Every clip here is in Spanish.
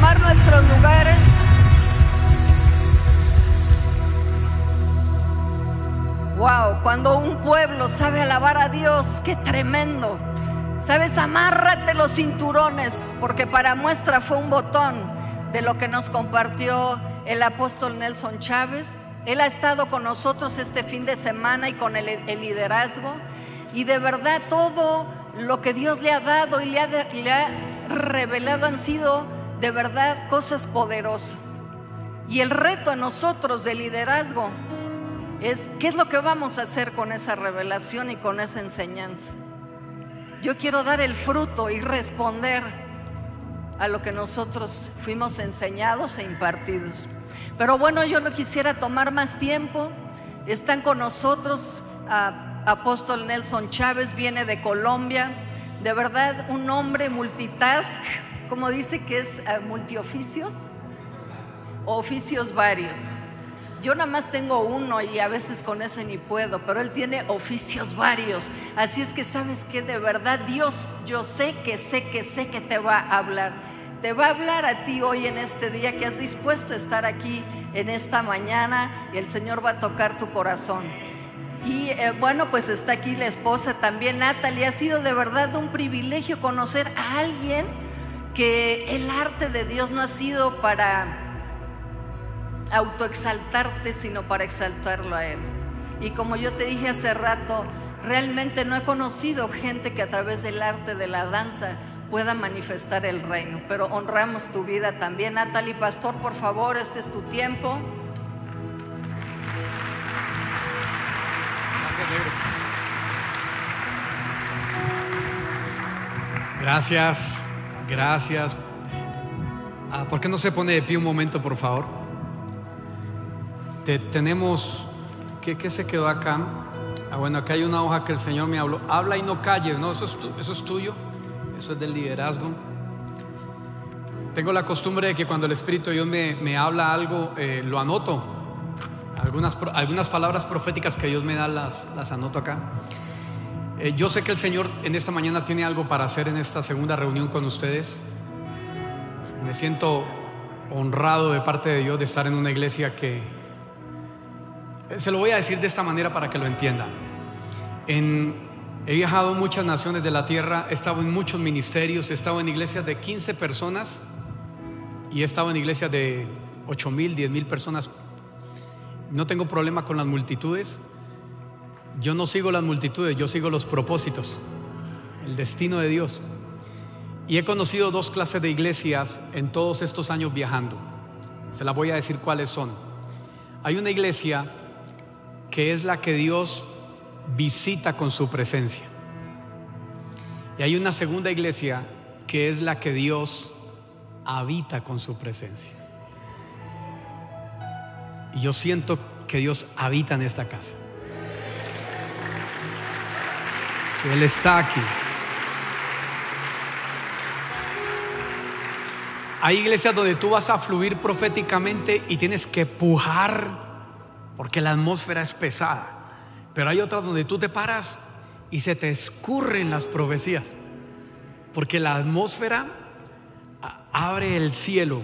nuestros lugares. Wow, cuando un pueblo sabe alabar a Dios, qué tremendo. Sabes, amárrate los cinturones, porque para muestra fue un botón de lo que nos compartió el apóstol Nelson Chávez. Él ha estado con nosotros este fin de semana y con el, liderazgo. Y de verdad todo lo que Dios le ha dado y le ha revelado han sido de verdad cosas poderosas. Y el reto a nosotros de liderazgo es qué es lo que vamos a hacer con esa revelación y con esa enseñanza. Yo quiero dar el fruto y responder a lo que nosotros fuimos enseñados e impartidos. Pero bueno, yo no quisiera tomar más tiempo. Están con nosotros a apóstol Nelson Chávez, viene de Colombia. De verdad, un hombre multitask, como dice que es uh, multioficios, oficios varios. Yo nada más tengo uno y a veces con ese ni puedo, pero él tiene oficios varios. Así es que sabes que de verdad Dios, yo sé que sé que sé que te va a hablar. Te va a hablar a ti hoy en este día que has dispuesto a estar aquí en esta mañana y el Señor va a tocar tu corazón. Y eh, bueno, pues está aquí la esposa también, Natalie. Ha sido de verdad un privilegio conocer a alguien que el arte de Dios no ha sido para autoexaltarte, sino para exaltarlo a Él. Y como yo te dije hace rato, realmente no he conocido gente que a través del arte de la danza pueda manifestar el reino. Pero honramos tu vida también. Natalie Pastor, por favor, este es tu tiempo. Gracias, gracias. Ah, ¿Por qué no se pone de pie un momento, por favor? Te- tenemos, ¿qué, qué se quedó acá? Ah, bueno, acá hay una hoja que el Señor me habló. Habla y no calles, ¿no? Eso es, tu- eso es tuyo, eso es del liderazgo. Tengo la costumbre de que cuando el Espíritu Dios me, me habla algo, eh, lo anoto. Algunas, algunas palabras proféticas que Dios me da las, las anoto acá. Eh, yo sé que el Señor en esta mañana tiene algo para hacer en esta segunda reunión con ustedes. Me siento honrado de parte de Dios de estar en una iglesia que... eh, Se lo voy a decir de esta manera para que lo entiendan. En- he viajado a muchas naciones de la tierra, he estado en muchos ministerios, he estado en iglesias de 15 personas y he estado en iglesias de 8 mil, 10 mil personas. No tengo problema con las multitudes. Yo no sigo las multitudes, yo sigo los propósitos, el destino de Dios. Y he conocido dos clases de iglesias en todos estos años viajando. Se las voy a decir cuáles son. Hay una iglesia que es la que Dios visita con su presencia. Y hay una segunda iglesia que es la que Dios habita con su presencia. Y yo siento que Dios habita en esta casa. Él está aquí. Hay iglesias donde tú vas a fluir proféticamente y tienes que pujar porque la atmósfera es pesada. Pero hay otras donde tú te paras y se te escurren las profecías. Porque la atmósfera abre el cielo.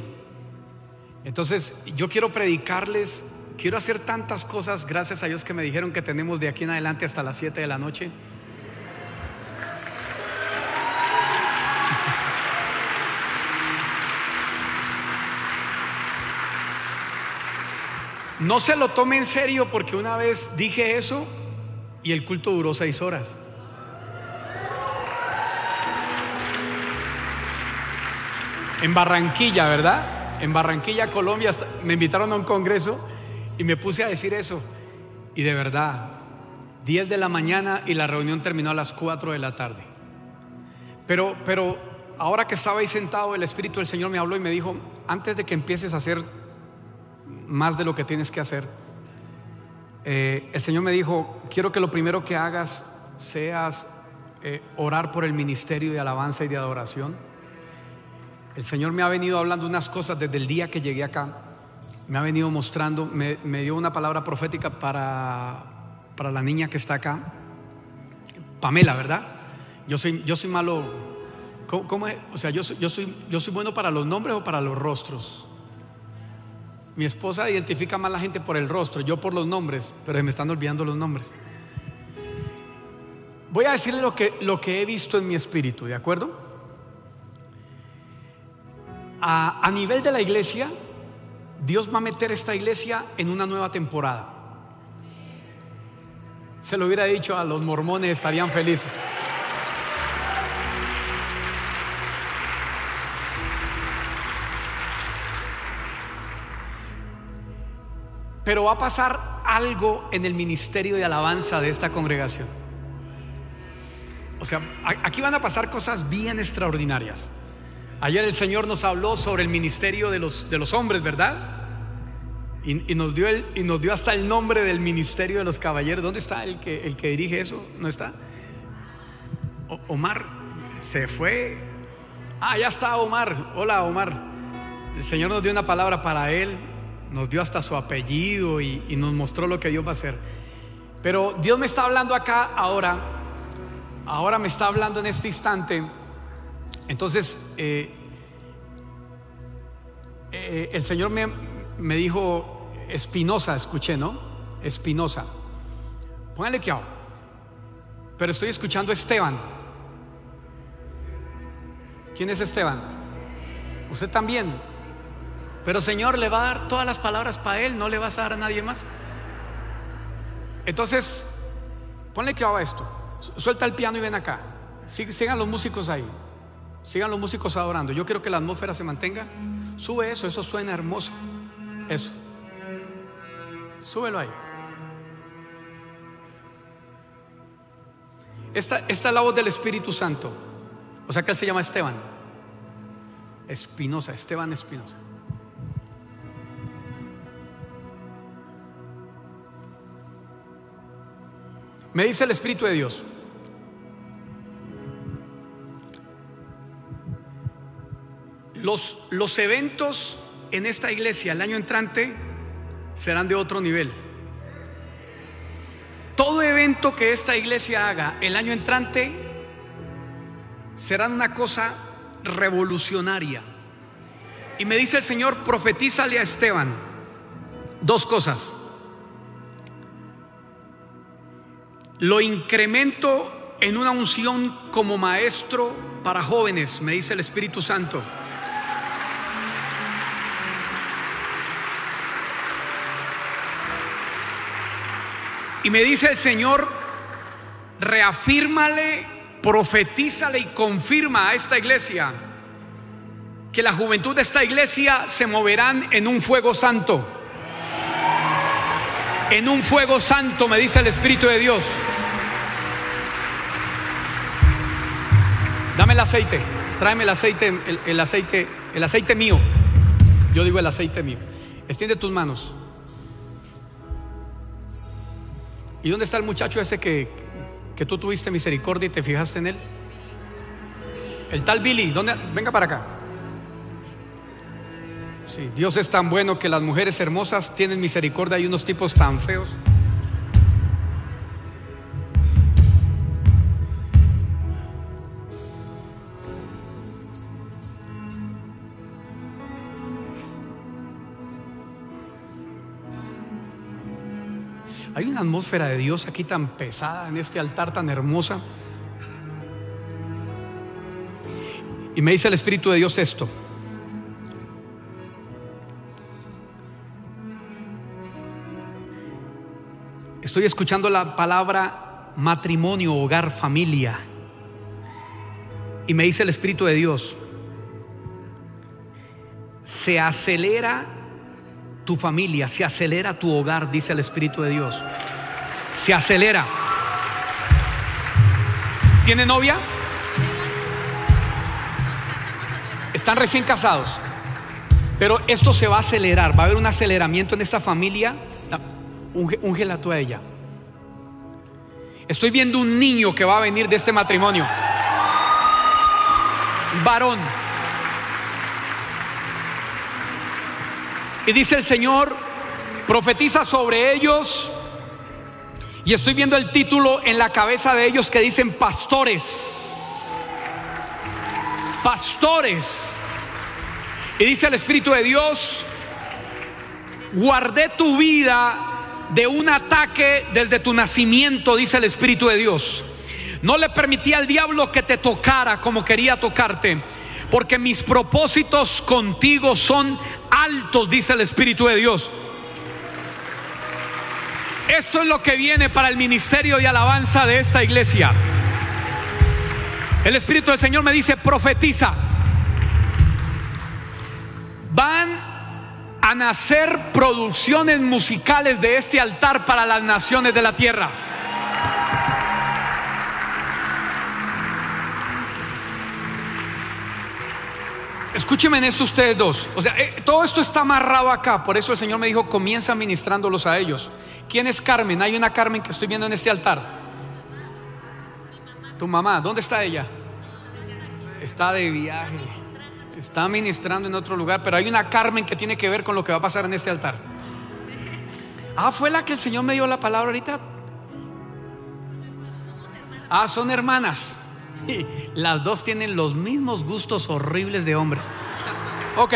Entonces, yo quiero predicarles, quiero hacer tantas cosas, gracias a Dios que me dijeron que tenemos de aquí en adelante hasta las 7 de la noche. No se lo tome en serio porque una vez dije eso y el culto duró seis horas. En Barranquilla, ¿verdad? En Barranquilla, Colombia, me invitaron a un congreso y me puse a decir eso. Y de verdad, 10 de la mañana y la reunión terminó a las 4 de la tarde. Pero, pero ahora que estaba ahí sentado, el Espíritu del Señor me habló y me dijo, antes de que empieces a hacer más de lo que tienes que hacer, eh, el Señor me dijo, quiero que lo primero que hagas seas eh, orar por el ministerio de alabanza y de adoración. El Señor me ha venido hablando unas cosas desde el día que llegué acá. Me ha venido mostrando, me, dio una palabra profética para, para la niña que está acá. Pamela, ¿verdad? Yo soy, yo soy malo ¿Cómo, cómo es? O sea, yo, soy- yo, soy, yo soy bueno para los nombres o para los rostros. Mi esposa identifica más la gente por el rostro, yo por los nombres, pero se me están olvidando los nombres. Voy a decirle lo que, lo que he visto en mi espíritu, ¿de acuerdo? A, a nivel de la iglesia, Dios va a meter esta iglesia en una nueva temporada. Se lo hubiera dicho a los mormones, estarían felices. Pero va a pasar algo en el ministerio de alabanza de esta congregación. O sea, aquí van a pasar cosas bien extraordinarias. Ayer el Señor nos habló sobre el ministerio de los, de los hombres, ¿verdad? Y, y nos dio el, y nos dio hasta el nombre del ministerio de los caballeros. ¿Dónde está el que, el que dirige eso? ¿No está? Omar se fue. Ah, ya está Omar. Hola Omar. El Señor nos dio una palabra para él. Nos dio hasta su apellido y, nos mostró lo que Dios va a hacer. Pero Dios me está hablando acá ahora. Ahora me está hablando en este instante. Entonces, eh, eh, el Señor me, me dijo Espinosa, escuché, ¿no? Espinosa. Póngale que hago. Pero estoy escuchando a Esteban. ¿Quién es Esteban? Usted también. Pero Señor, le va a dar todas las palabras para él, no le vas a dar a nadie más. Entonces, ponle que haga esto. Su- Suelta el piano y ven acá. Sig- Sigan los músicos ahí. Sigan los músicos adorando. Yo quiero que la atmósfera se mantenga. Sube eso, eso suena hermoso. Eso. Súbelo ahí. Esta, esta es la voz del Espíritu Santo. O sea que él se llama Esteban. Espinosa, Esteban Espinosa. Me dice el Espíritu de Dios. Los, los eventos en esta iglesia el año entrante serán de otro nivel. Todo evento que esta iglesia haga el año entrante será una cosa revolucionaria. Y me dice el Señor, profetízale a Esteban dos cosas. Lo incremento en una unción como maestro para jóvenes, me dice el Espíritu Santo. Y me dice el Señor, reafírmale, profetízale y confirma a esta iglesia que la juventud de esta iglesia se moverán en un fuego santo. En un fuego santo, me dice el Espíritu de Dios. Dame el aceite, tráeme el aceite, el, aceite, el aceite mío. Yo digo el aceite mío. Extiende tus manos. ¿Y dónde está el muchacho ese que, que tú tuviste misericordia y te fijaste en él? El tal Billy, ¿dónde? Venga para acá. Sí, Dios es tan bueno que las mujeres hermosas tienen misericordia y unos tipos tan feos. Hay una atmósfera de Dios aquí tan pesada en este altar tan hermosa. Y me dice el Espíritu de Dios esto. Estoy escuchando la palabra matrimonio, hogar, familia. Y me dice el Espíritu de Dios, se acelera tu familia, se acelera tu hogar, dice el Espíritu de Dios. Se acelera. ¿Tiene novia? Están recién casados. Pero esto se va a acelerar, va a haber un aceleramiento en esta familia. Úngela tú a ella. Estoy viendo un niño que va a venir de este matrimonio. Varón. Y dice el Señor, profetiza sobre ellos. Y estoy viendo el título en la cabeza de ellos que dicen pastores. pastores. Y dice el Espíritu de Dios, guardé tu vida de un ataque desde tu nacimiento, dice el Espíritu de Dios. No le permití al diablo que te tocara como quería tocarte, porque mis propósitos contigo son altos, dice el Espíritu de Dios. Esto es lo que viene para el ministerio y alabanza de esta iglesia. El Espíritu del Señor me dice, profetiza. Van a nacer producciones musicales de este altar para las naciones de la tierra. Escúcheme en esto ustedes dos. O sea, eh, todo esto está amarrado acá. Por eso el Señor me dijo, comienza ministrándolos a ellos. ¿Quién es Carmen? Hay una Carmen que estoy viendo en este altar. Tu mamá, ¿dónde está ella? Está de viaje. Está ministrando en otro lugar, pero hay una Carmen que tiene que ver con lo que va a pasar en este altar. Ah, fue la que el Señor me dio la palabra ahorita. Ah, son hermanas. Las dos tienen los mismos gustos horribles de hombres. Ok.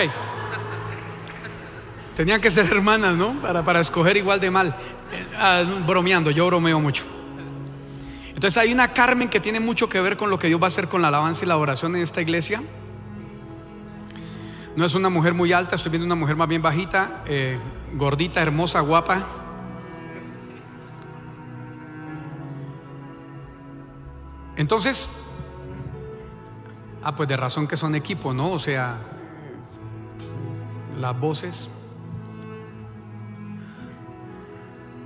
Tenían que ser hermanas, ¿no? Para, para escoger igual de mal. Eh, ah, bromeando, yo bromeo mucho. Entonces hay una Carmen que tiene mucho que ver con lo que Dios va a hacer con la alabanza y la oración en esta iglesia. No es una mujer muy alta, estoy viendo una mujer más bien bajita, eh, gordita, hermosa, guapa. Entonces, Ah, pues de razón que son equipo, ¿no? O sea, las voces.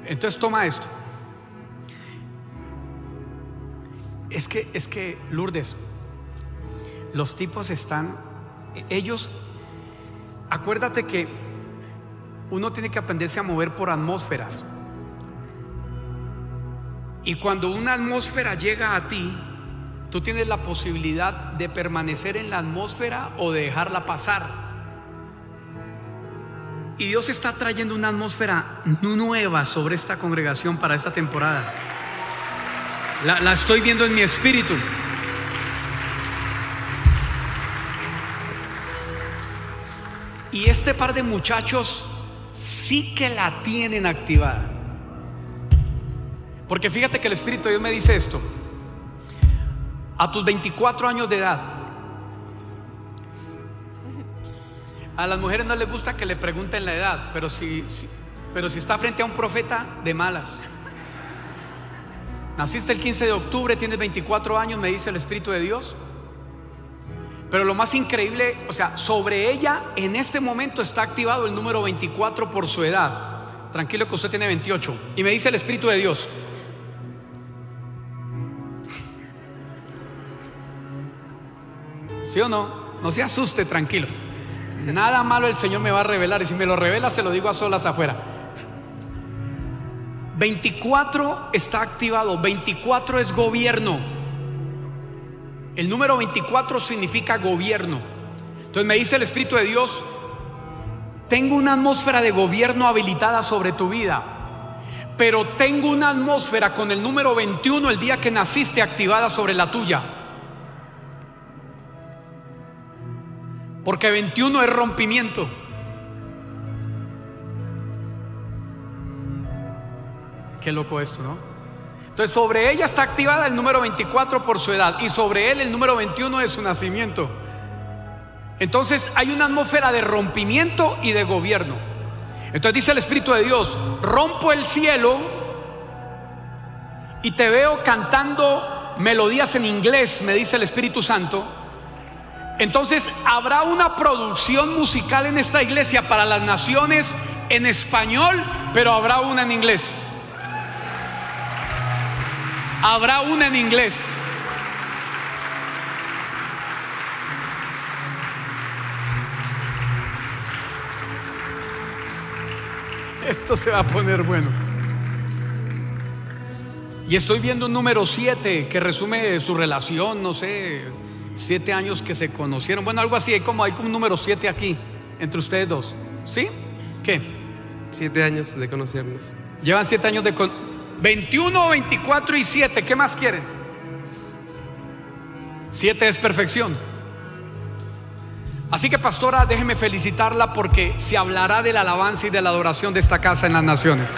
Entonces toma esto. Es que, es que, Lourdes, los tipos están, ellos, acuérdate que uno tiene que aprenderse a mover por atmósferas. Y cuando una atmósfera llega a ti, Tú tienes la posibilidad de permanecer en la atmósfera o de dejarla pasar. Y Dios está trayendo una atmósfera nueva sobre esta congregación para esta temporada. La, estoy viendo en mi espíritu. Y este par de muchachos sí que la tienen activada. Porque fíjate que el Espíritu de Dios me dice esto a tus 24 años de edad. A las mujeres no les gusta que le pregunten la edad, pero si, pero si está frente a un profeta, de malas. Naciste el 15 de octubre, tienes 24 años, me dice el Espíritu de Dios. Pero lo más increíble, o sea, sobre ella en este momento está activado el número 24 por su edad. Tranquilo que usted tiene 28. Y me dice el Espíritu de Dios, ¿Sí o no? No se asuste, tranquilo. Nada malo el Señor me va a revelar y si me lo revela se lo digo a solas afuera. 24 está activado, 24 es gobierno. El número 24 significa gobierno. Entonces me dice el Espíritu de Dios, tengo una atmósfera de gobierno habilitada sobre tu vida, pero tengo una atmósfera con el número 21 el día que naciste activada sobre la tuya. Porque 21 es rompimiento. Qué loco esto, ¿no? Entonces sobre ella está activada el número 24 por su edad y sobre él el número 21 de su nacimiento. Entonces hay una atmósfera de rompimiento y de gobierno. Entonces dice el Espíritu de Dios, rompo el cielo y te veo cantando melodías en inglés, me dice el Espíritu Santo entonces habrá una producción musical en esta iglesia para las naciones en español, pero habrá una en inglés. Habrá una en inglés. Esto se va a poner bueno. Y estoy viendo un número 7 que resume su relación, no sé, Siete años que se conocieron. Bueno, algo así, hay como, hay como un número siete aquí, entre ustedes dos. ¿Sí? ¿Qué? Siete años de conocernos. Llevan siete años de... Con... 21, 24 y 7, ¿qué más quieren? Siete es perfección. Así que pastora, déjeme felicitarla porque se hablará de la alabanza y de la adoración de esta casa en las naciones.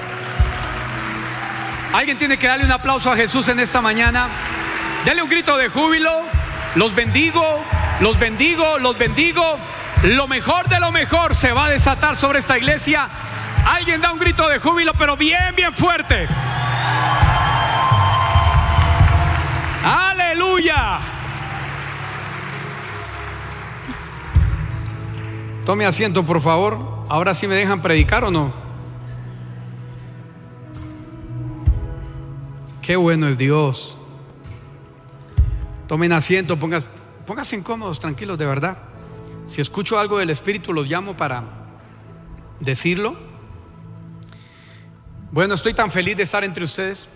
Alguien tiene que darle un aplauso a Jesús en esta mañana. Dele un grito de júbilo. Los bendigo, los bendigo, los bendigo. Lo mejor de lo mejor se va a desatar sobre esta iglesia. Alguien da un grito de júbilo, pero bien, bien fuerte. Aleluya. Tome asiento, por favor. Ahora sí me dejan predicar o no. Qué bueno es Dios. Tomen asiento, pónganse, pónganse incómodos, tranquilos, de verdad. Si escucho algo del Espíritu, los llamo para decirlo. Bueno, estoy tan feliz de estar entre ustedes.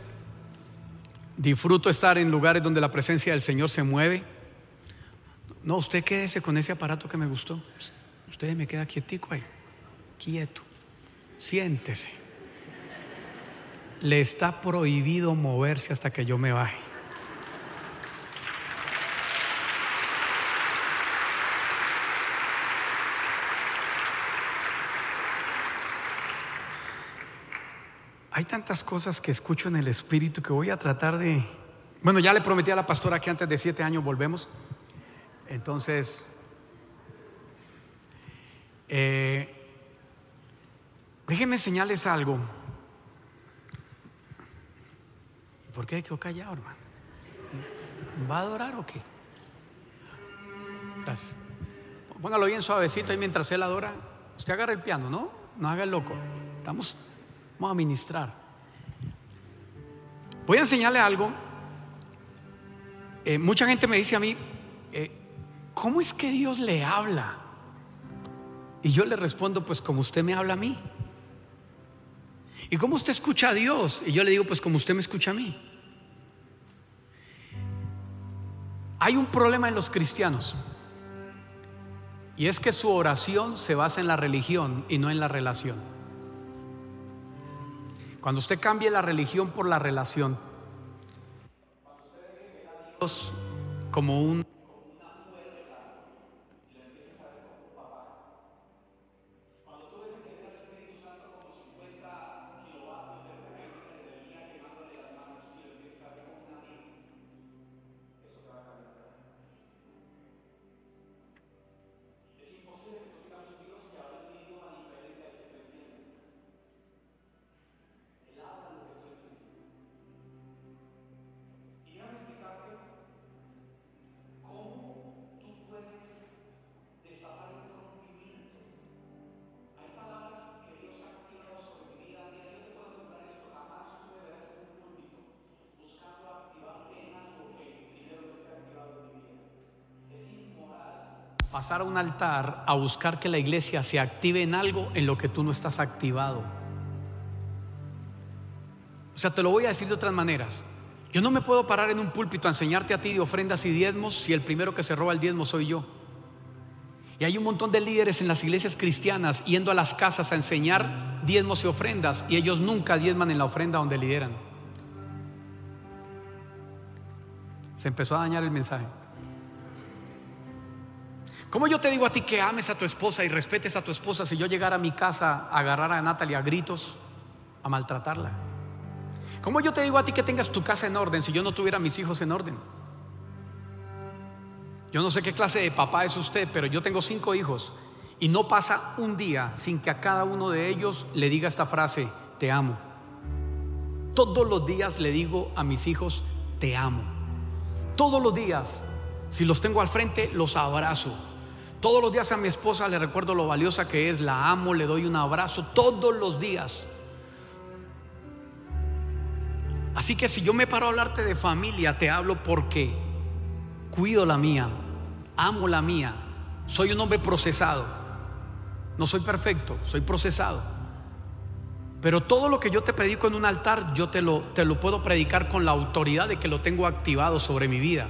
Disfruto estar en lugares donde la presencia del Señor se mueve. No, usted quédese con ese aparato que me gustó. Usted me queda quietico ahí, quieto. Siéntese. Le está prohibido moverse hasta que yo me baje. Hay tantas cosas que escucho en el espíritu que voy a tratar de... Bueno, ya le prometí a la pastora que antes de siete años volvemos. Entonces, eh, déjenme enseñarles algo. ¿Por qué hay que callado, hermano? ¿Va a adorar o qué? Gracias. Póngalo bien suavecito ahí mientras él adora. Usted agarra el piano, ¿no? No haga el loco. Estamos, vamos a ministrar. Voy a enseñarle algo. Eh, mucha gente me dice a mí, eh, ¿cómo es que Dios le habla? Y yo le respondo, pues como usted me habla a mí. ¿Y cómo usted escucha a Dios? Y yo le digo, pues como usted me escucha a mí. Hay un problema en los cristianos. Y es que su oración se basa en la religión y no en la relación. Cuando usted cambie la religión por la relación, Dios como un pasar a un altar a buscar que la iglesia se active en algo en lo que tú no estás activado. O sea, te lo voy a decir de otras maneras. Yo no me puedo parar en un púlpito a enseñarte a ti de ofrendas y diezmos si el primero que se roba el diezmo soy yo. Y hay un montón de líderes en las iglesias cristianas yendo a las casas a enseñar diezmos y ofrendas y ellos nunca diezman en la ofrenda donde lideran. Se empezó a dañar el mensaje. ¿Cómo yo te digo a ti que ames a tu esposa y respetes a tu esposa si yo llegara a mi casa a agarrar a Natalia a gritos, a maltratarla? ¿Cómo yo te digo a ti que tengas tu casa en orden si yo no tuviera a mis hijos en orden? Yo no sé qué clase de papá es usted, pero yo tengo cinco hijos y no pasa un día sin que a cada uno de ellos le diga esta frase, te amo. Todos los días le digo a mis hijos, te amo. Todos los días, si los tengo al frente, los abrazo. Todos los días a mi esposa le recuerdo lo valiosa que es, la amo, le doy un abrazo todos los días. Así que si yo me paro a hablarte de familia, te hablo porque cuido la mía, amo la mía, soy un hombre procesado. No soy perfecto, soy procesado. Pero todo lo que yo te predico en un altar, yo te lo, te lo puedo predicar con la autoridad de que lo tengo activado sobre mi vida.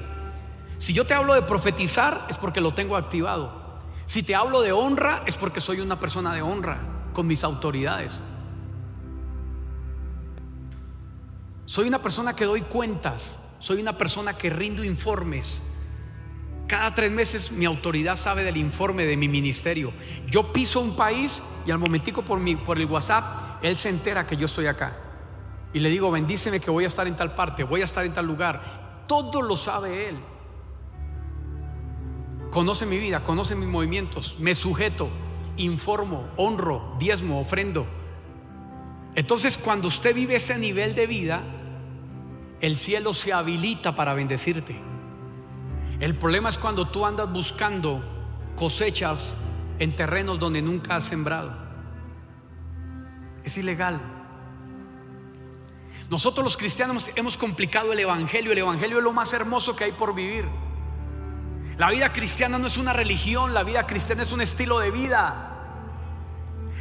Si yo te hablo de profetizar es porque lo tengo activado. Si te hablo de honra es porque soy una persona de honra con mis autoridades. Soy una persona que doy cuentas, soy una persona que rindo informes. Cada tres meses mi autoridad sabe del informe de mi ministerio. Yo piso un país y al momentico por, mi, por el WhatsApp, él se entera que yo estoy acá. Y le digo, bendíceme que voy a estar en tal parte, voy a estar en tal lugar. Todo lo sabe él. Conoce mi vida, conoce mis movimientos, me sujeto, informo, honro, diezmo, ofrendo. Entonces cuando usted vive ese nivel de vida, el cielo se habilita para bendecirte. El problema es cuando tú andas buscando cosechas en terrenos donde nunca has sembrado. Es ilegal. Nosotros los cristianos hemos complicado el Evangelio. El Evangelio es lo más hermoso que hay por vivir. La vida cristiana no es una religión, la vida cristiana es un estilo de vida.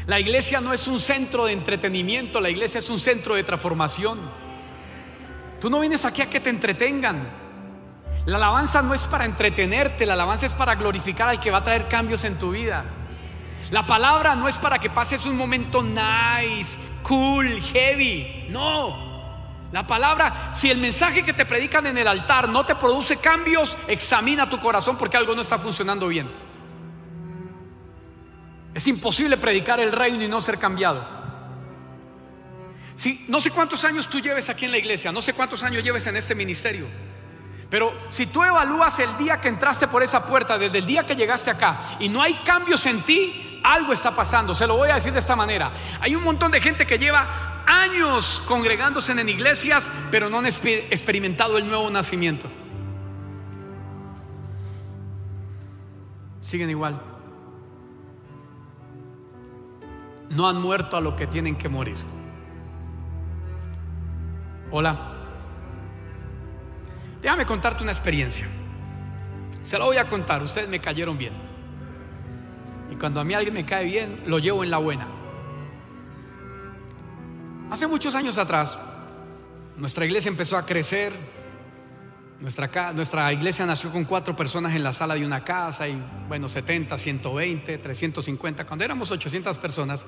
La iglesia no es un centro de entretenimiento, la iglesia es un centro de transformación. Tú no vienes aquí a que te entretengan. La alabanza no es para entretenerte, la alabanza es para glorificar al que va a traer cambios en tu vida. La palabra no es para que pases un momento nice, cool, heavy. No. La palabra, si el mensaje que te predican en el altar no te produce cambios, examina tu corazón porque algo no está funcionando bien. Es imposible predicar el reino y no ser cambiado. Si, no sé cuántos años tú lleves aquí en la iglesia, no sé cuántos años lleves en este ministerio. Pero si tú evalúas el día que entraste por esa puerta, desde el día que llegaste acá, y no hay cambios en ti, algo está pasando. Se lo voy a decir de esta manera. Hay un montón de gente que lleva años congregándose en iglesias, pero no han experimentado el nuevo nacimiento. Siguen igual. No han muerto a lo que tienen que morir. Hola. Déjame contarte una experiencia. Se la voy a contar, ustedes me cayeron bien. Y cuando a mí alguien me cae bien, lo llevo en la buena. Hace muchos años atrás, nuestra iglesia empezó a crecer. Nuestra, nuestra iglesia nació con cuatro personas en la sala de una casa y bueno, 70, 120, 350. Cuando éramos 800 personas,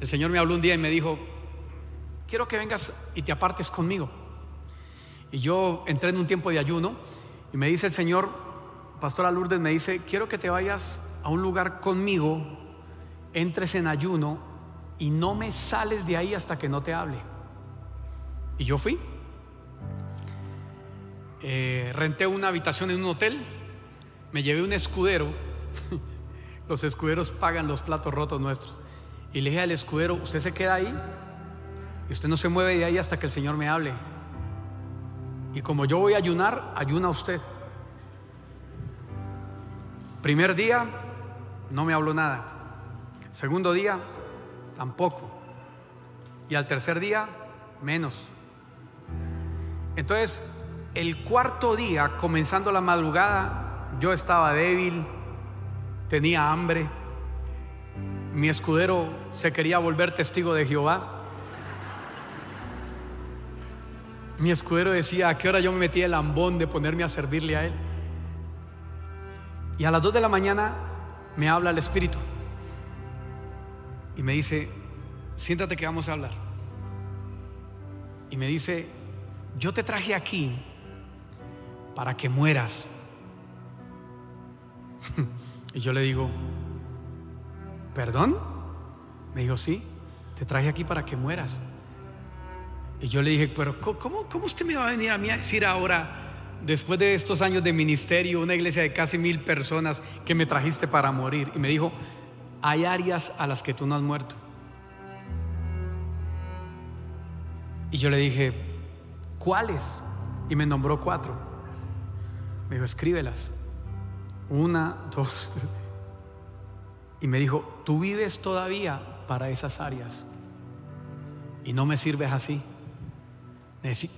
el Señor me habló un día y me dijo, quiero que vengas y te apartes conmigo. Y yo entré en un tiempo de ayuno y me dice el Señor, Pastora Lourdes, me dice, quiero que te vayas a un lugar conmigo, entres en ayuno y no me sales de ahí hasta que no te hable. Y yo fui. Eh, renté una habitación en un hotel, me llevé un escudero, los escuderos pagan los platos rotos nuestros, y le dije al escudero, usted se queda ahí y usted no se mueve de ahí hasta que el Señor me hable. Y como yo voy a ayunar, ayuna usted. Primer día, no me habló nada. Segundo día, tampoco. Y al tercer día, menos. Entonces, el cuarto día, comenzando la madrugada, yo estaba débil, tenía hambre. Mi escudero se quería volver testigo de Jehová. Mi escudero decía, ¿a qué hora yo me metí el lambón de ponerme a servirle a él? Y a las dos de la mañana me habla el Espíritu y me dice, siéntate que vamos a hablar. Y me dice, yo te traje aquí para que mueras. y yo le digo, ¿perdón? Me dijo, sí, te traje aquí para que mueras. Y yo le dije, pero ¿cómo, ¿cómo usted me va a venir a mí a decir ahora, después de estos años de ministerio, una iglesia de casi mil personas, que me trajiste para morir? Y me dijo, hay áreas a las que tú no has muerto. Y yo le dije, ¿cuáles? Y me nombró cuatro. Me dijo, escríbelas. Una, dos, tres. Y me dijo, tú vives todavía para esas áreas. Y no me sirves así.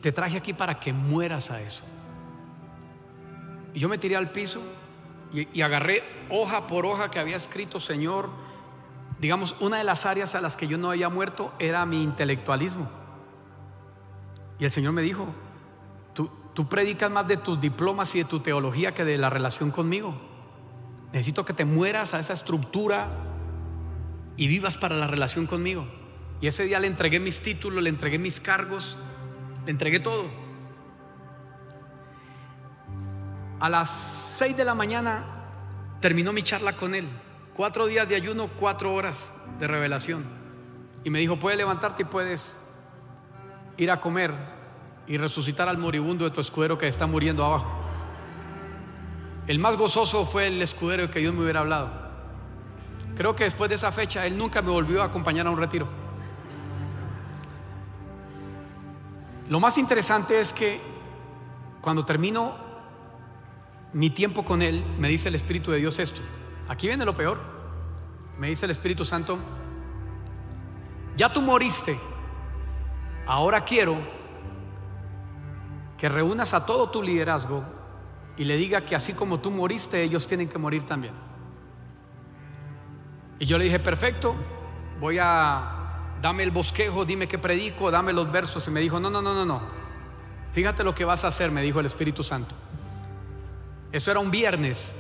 Te traje aquí para que mueras a eso. Y yo me tiré al piso y, agarré hoja por hoja que había escrito, Señor. Digamos, una de las áreas a las que yo no había muerto era mi intelectualismo. Y el Señor me dijo, tú, tú predicas más de tus diplomas y de tu teología que de la relación conmigo. Necesito que te mueras a esa estructura y vivas para la relación conmigo. Y ese día le entregué mis títulos, le entregué mis cargos le entregué todo. A las 6 de la mañana terminó mi charla con él. Cuatro días de ayuno, cuatro horas de revelación. Y me dijo, puedes levantarte y puedes ir a comer y resucitar al moribundo de tu escudero que está muriendo abajo. El más gozoso fue el escudero que Dios me hubiera hablado. Creo que después de esa fecha él nunca me volvió a acompañar a un retiro. Lo más interesante es que cuando termino mi tiempo con él, me dice el Espíritu de Dios esto. Aquí viene lo peor. Me dice el Espíritu Santo, ya tú moriste, ahora quiero que reúnas a todo tu liderazgo y le diga que así como tú moriste, ellos tienen que morir también. Y yo le dije, perfecto, voy a, dame el bosquejo, dime qué predico, dame los versos. Y me dijo, no, no, no, no, no. Fíjate lo que vas a hacer, me dijo el Espíritu Santo. Eso era un viernes.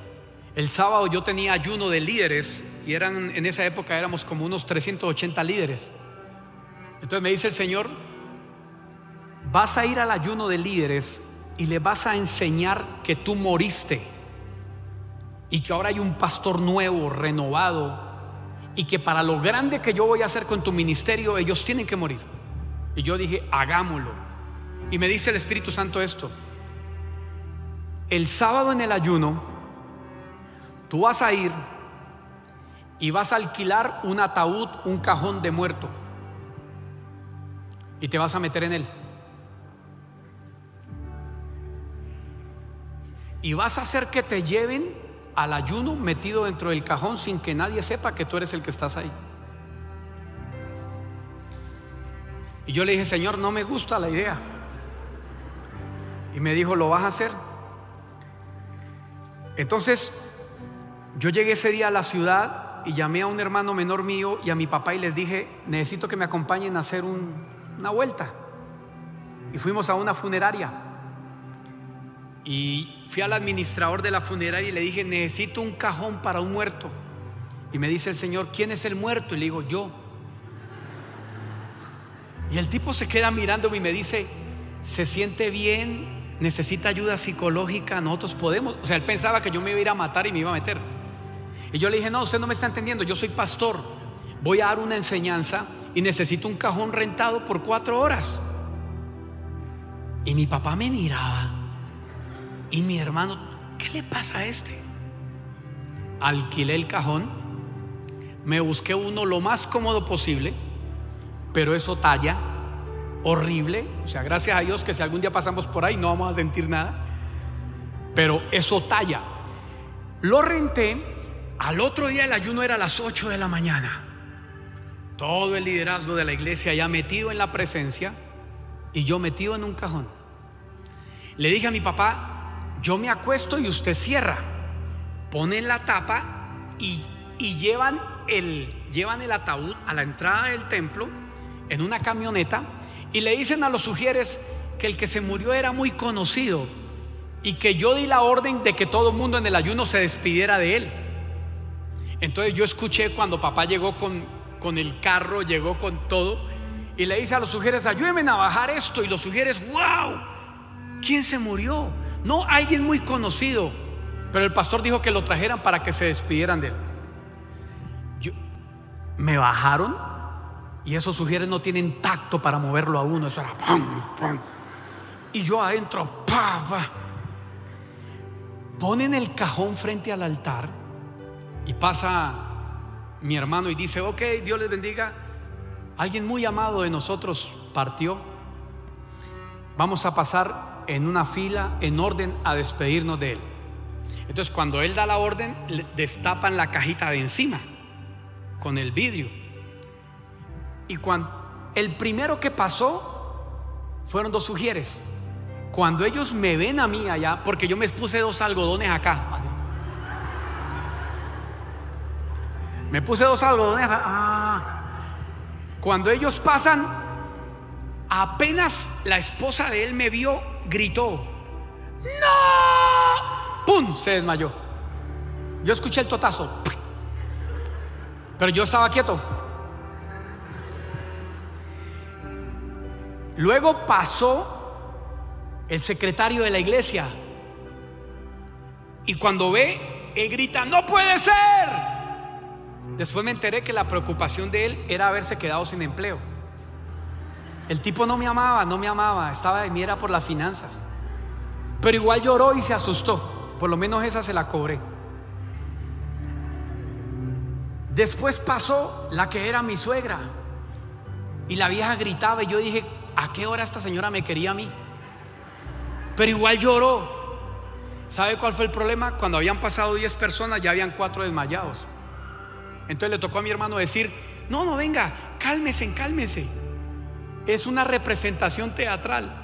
El sábado yo tenía ayuno de líderes y eran en esa época éramos como unos 380 líderes. Entonces me dice el Señor, vas a ir al ayuno de líderes y le vas a enseñar que tú moriste y que ahora hay un pastor nuevo, renovado, y que para lo grande que yo voy a hacer con tu ministerio, ellos tienen que morir. Y yo dije, hagámoslo. Y me dice el Espíritu Santo esto, el sábado en el ayuno, tú vas a ir y vas a alquilar un ataúd, un cajón de muerto, y te vas a meter en él. Y vas a hacer que te lleven al ayuno metido dentro del cajón sin que nadie sepa que tú eres el que estás ahí. Y yo le dije, Señor, no me gusta la idea. Y me dijo, ¿lo vas a hacer? Entonces, yo llegué ese día a la ciudad y llamé a un hermano menor mío y a mi papá y les dije, necesito que me acompañen a hacer una vuelta. Y fuimos a una funeraria. Y fui al administrador de la funeraria y le dije, necesito un cajón para un muerto. Y me dice el Señor, ¿quién es el muerto? Y le digo, yo. Y el tipo se queda mirándome y me dice, ¿se siente bien? ¿Necesita ayuda psicológica? Nosotros podemos. O sea, él pensaba que yo me iba a ir a matar y me iba a meter. Y yo le dije, no, usted no me está entendiendo, yo soy pastor. Voy a dar una enseñanza y necesito un cajón rentado por cuatro horas. Y mi papá me miraba. Y mi hermano, ¿qué le pasa a este? Alquilé el cajón, me busqué uno lo más cómodo posible, pero eso talla horrible. O sea, gracias a Dios que si algún día pasamos por ahí no vamos a sentir nada. Pero eso talla. Lo renté. Al otro día el ayuno era a las 8 de la mañana. Todo el liderazgo de la iglesia ya metido en la presencia y yo metido en un cajón. Le dije a mi papá, yo me acuesto y usted cierra. Ponen la tapa y, y llevan, el, llevan el ataúd a la entrada del templo en una camioneta y le dicen a los sugieres que el que se murió era muy conocido y que yo di la orden de que todo el mundo en el ayuno se despidiera de él. Entonces yo escuché cuando papá llegó con, con el carro, llegó con todo y le dice a los sugieres, ayúdenme a bajar esto y los sugieres, wow, ¿quién se murió? No alguien muy conocido, pero el pastor dijo que lo trajeran para que se despidieran de él. Yo, me bajaron y esos sugieres no tienen tacto para moverlo a uno, eso era pam, pam. Y yo adentro, pa, pa. Ponen el cajón frente al altar y pasa mi hermano y dice, ok, Dios les bendiga. Alguien muy amado de nosotros partió. Vamos a pasar en una fila, en orden, a despedirnos de él. Entonces, cuando él da la orden, destapan la cajita de encima con el vidrio. Y cuando el primero que pasó fueron dos sugieres. Cuando ellos me ven a mí allá, porque yo me puse dos algodones acá. Me puse dos algodones acá. Ah. Cuando ellos pasan, apenas la esposa de él me vio, gritó, ¡No! ¡Pum! Se desmayó. Yo escuché el totazo. Pero yo estaba quieto. Luego pasó el secretario de la iglesia Y cuando ve, él grita, no puede ser. Después me enteré que la preocupación de él era haberse quedado sin empleo. El tipo no me amaba, no me amaba, estaba de mí por las finanzas. Pero igual lloró y se asustó. Por lo menos esa se la cobré. Después pasó la que era mi suegra. Y la vieja gritaba y yo dije, ¿a qué hora esta señora me quería a mí? Pero igual lloró. ¿Sabe cuál fue el problema? Cuando habían pasado 10 personas ya habían cuatro desmayados. Entonces le tocó a mi hermano decir, no, no, venga, cálmese, cálmese. Es una representación teatral.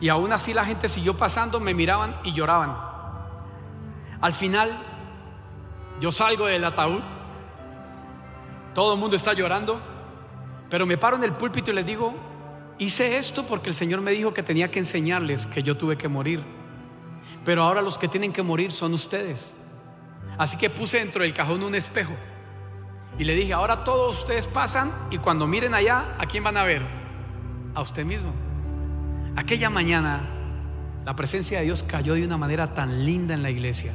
Y aún así la gente siguió pasando, me miraban y lloraban. Al final, yo salgo del ataúd, todo el mundo está llorando, pero me paro en el púlpito y les digo, hice esto porque el Señor me dijo que tenía que enseñarles que yo tuve que morir. Pero ahora los que tienen que morir son ustedes. Así que puse dentro del cajón un espejo. Y le dije, ahora todos ustedes pasan y cuando miren allá, ¿a quién van a ver? A usted mismo. Aquella mañana, la presencia de Dios cayó de una manera tan linda en la iglesia.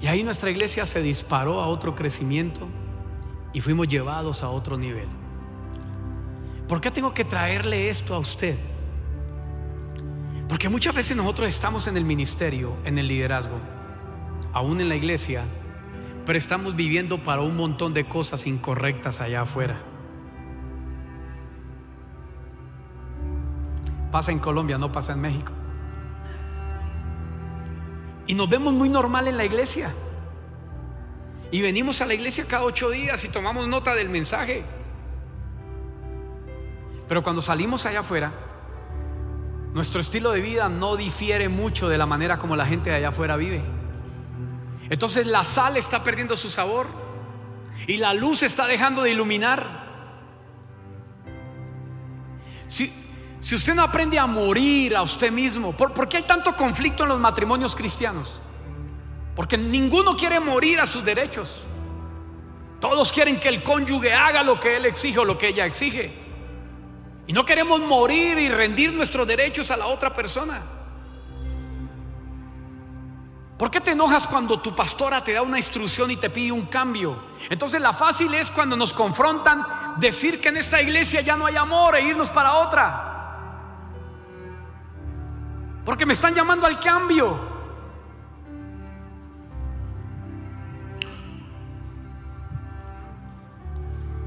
Y ahí nuestra iglesia se disparó a otro crecimiento y fuimos llevados a otro nivel. ¿Por qué tengo que traerle esto a usted? Porque muchas veces nosotros estamos en el ministerio, en el liderazgo, aún en la iglesia, pero estamos viviendo para un montón de cosas incorrectas allá afuera. Pasa en Colombia, no pasa en México. Y nos vemos muy normal en la iglesia. Y venimos a la iglesia cada ocho días y tomamos nota del mensaje. Pero cuando salimos allá afuera, nuestro estilo de vida no difiere mucho de la manera como la gente de allá afuera vive. Entonces la sal está perdiendo su sabor y la luz está dejando de iluminar. Si, si usted no aprende a morir a usted mismo, ¿por, qué hay tanto conflicto en los matrimonios cristianos? Porque ninguno quiere morir a sus derechos. Todos quieren que el cónyuge haga lo que él exige o lo que ella exige. Y no queremos morir y rendir nuestros derechos a la otra persona. ¿Por qué te enojas cuando tu pastora te da una instrucción y te pide un cambio? Entonces la fácil es cuando nos confrontan decir que en esta iglesia ya no hay amor e irnos para otra. Porque me están llamando al cambio.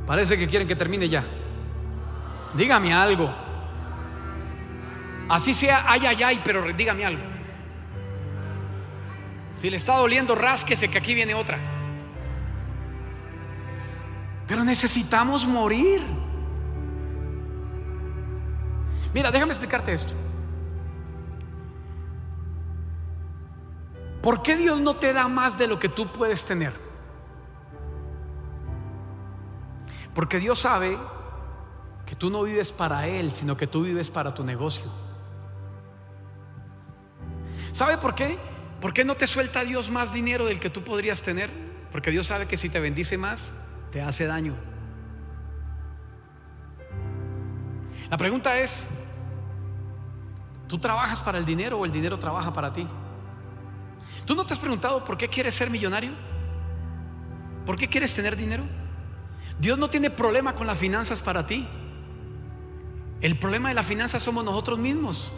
Parece que quieren que termine ya. Dígame algo. Así sea, ay, ay, ay, pero dígame algo. Si le está doliendo, rásquese que aquí viene otra. Pero necesitamos morir. Mira, déjame explicarte esto. ¿Por qué Dios no te da más de lo que tú puedes tener? Porque Dios sabe que tú no vives para Él, sino que tú vives para tu negocio. ¿Sabe por qué? ¿Por qué no te suelta Dios más dinero del que tú podrías tener? Porque Dios sabe que si te bendice más, te hace daño. La pregunta es, ¿tú trabajas para el dinero o el dinero trabaja para ti? ¿Tú no te has preguntado por qué quieres ser millonario? ¿Por qué quieres tener dinero? Dios no tiene problema con las finanzas para ti. El problema de la finanza somos nosotros mismos.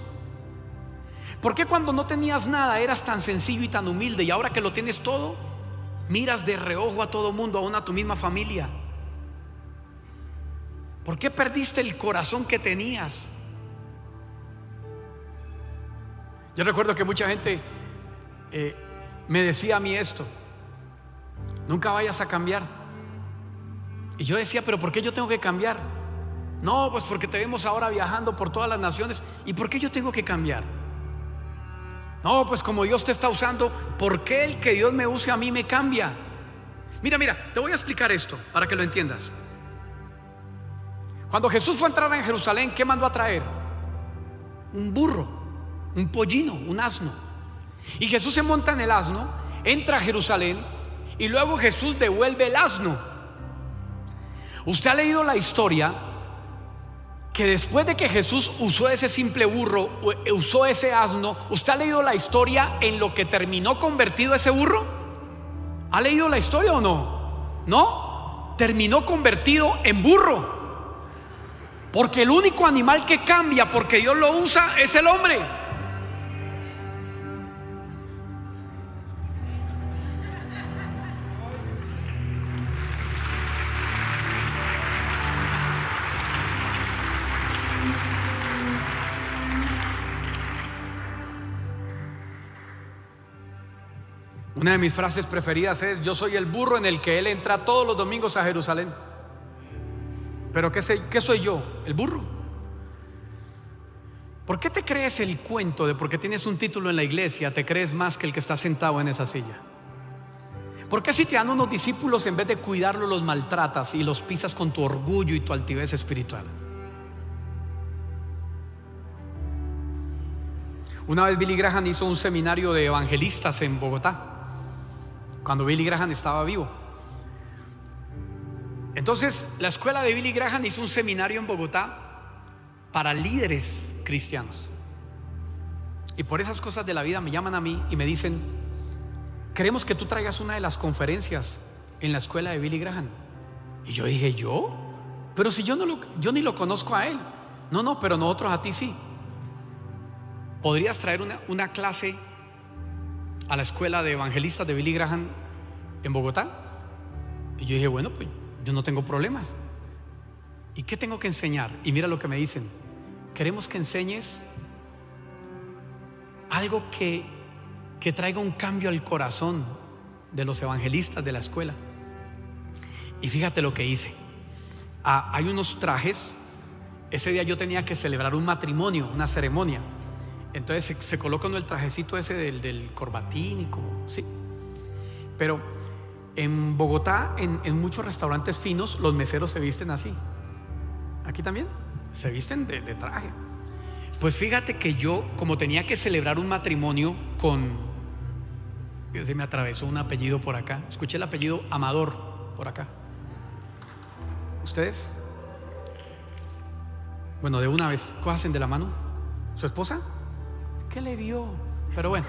¿Por qué cuando no tenías nada eras tan sencillo y tan humilde y ahora que lo tienes todo, miras de reojo a todo mundo, aún a tu misma familia? ¿Por qué perdiste el corazón que tenías? Yo recuerdo que mucha gente eh, me decía a mí esto, nunca vayas a cambiar. Y yo decía, pero ¿por qué yo tengo que cambiar? No, pues porque te vemos ahora viajando por todas las naciones. ¿Y por qué yo tengo que cambiar? No, pues como Dios te está usando, ¿por qué el que Dios me use a mí me cambia? Mira, mira, te voy a explicar esto para que lo entiendas. Cuando Jesús fue a entrar en Jerusalén, ¿qué mandó a traer? Un burro, un pollino, un asno. Y Jesús se monta en el asno, entra a Jerusalén y luego Jesús devuelve el asno. Usted ha leído la historia que después de que Jesús usó ese simple burro, usó ese asno, ¿usted ha leído la historia en lo que terminó convertido ese burro? ¿Ha leído la historia o no? ¿No? Terminó convertido en burro. Porque el único animal que cambia porque Dios lo usa es el hombre. Una de mis frases preferidas es, yo soy el burro en el que Él entra todos los domingos a Jerusalén. Pero ¿qué, qué soy yo? El burro. ¿Por qué te crees el cuento de porque tienes un título en la iglesia, te crees más que el que está sentado en esa silla? ¿Por qué si te dan unos discípulos en vez de cuidarlos los maltratas y los pisas con tu orgullo y tu altivez espiritual? Una vez Billy Graham hizo un seminario de evangelistas en Bogotá cuando Billy Graham estaba vivo. Entonces, la escuela de Billy Graham hizo un seminario en Bogotá para líderes cristianos. Y por esas cosas de la vida me llaman a mí y me dicen, queremos que tú traigas una de las conferencias en la escuela de Billy Graham. Y yo dije, ¿yo? Pero si yo, no lo, yo ni lo conozco a él. No, no, pero nosotros a ti sí. ¿Podrías traer una, una clase a la escuela de evangelistas de Billy Graham en Bogotá. Y yo dije, bueno, pues yo no tengo problemas. ¿Y qué tengo que enseñar? Y mira lo que me dicen. Queremos que enseñes algo que, que traiga un cambio al corazón de los evangelistas de la escuela. Y fíjate lo que hice. Ah, hay unos trajes. Ese día yo tenía que celebrar un matrimonio, una ceremonia. Entonces se, coloca el trajecito ese del, corbatín y como, sí. Pero en Bogotá, en, muchos restaurantes finos, los meseros se visten así. Aquí también, se visten de, de traje. Pues fíjate que yo, como tenía que celebrar un matrimonio con, se me atravesó un apellido por acá, escuché el apellido Amador por acá. ¿Ustedes? Bueno, de una vez, hacen de la mano? ¿Su esposa? ¿Qué le dio? Pero bueno.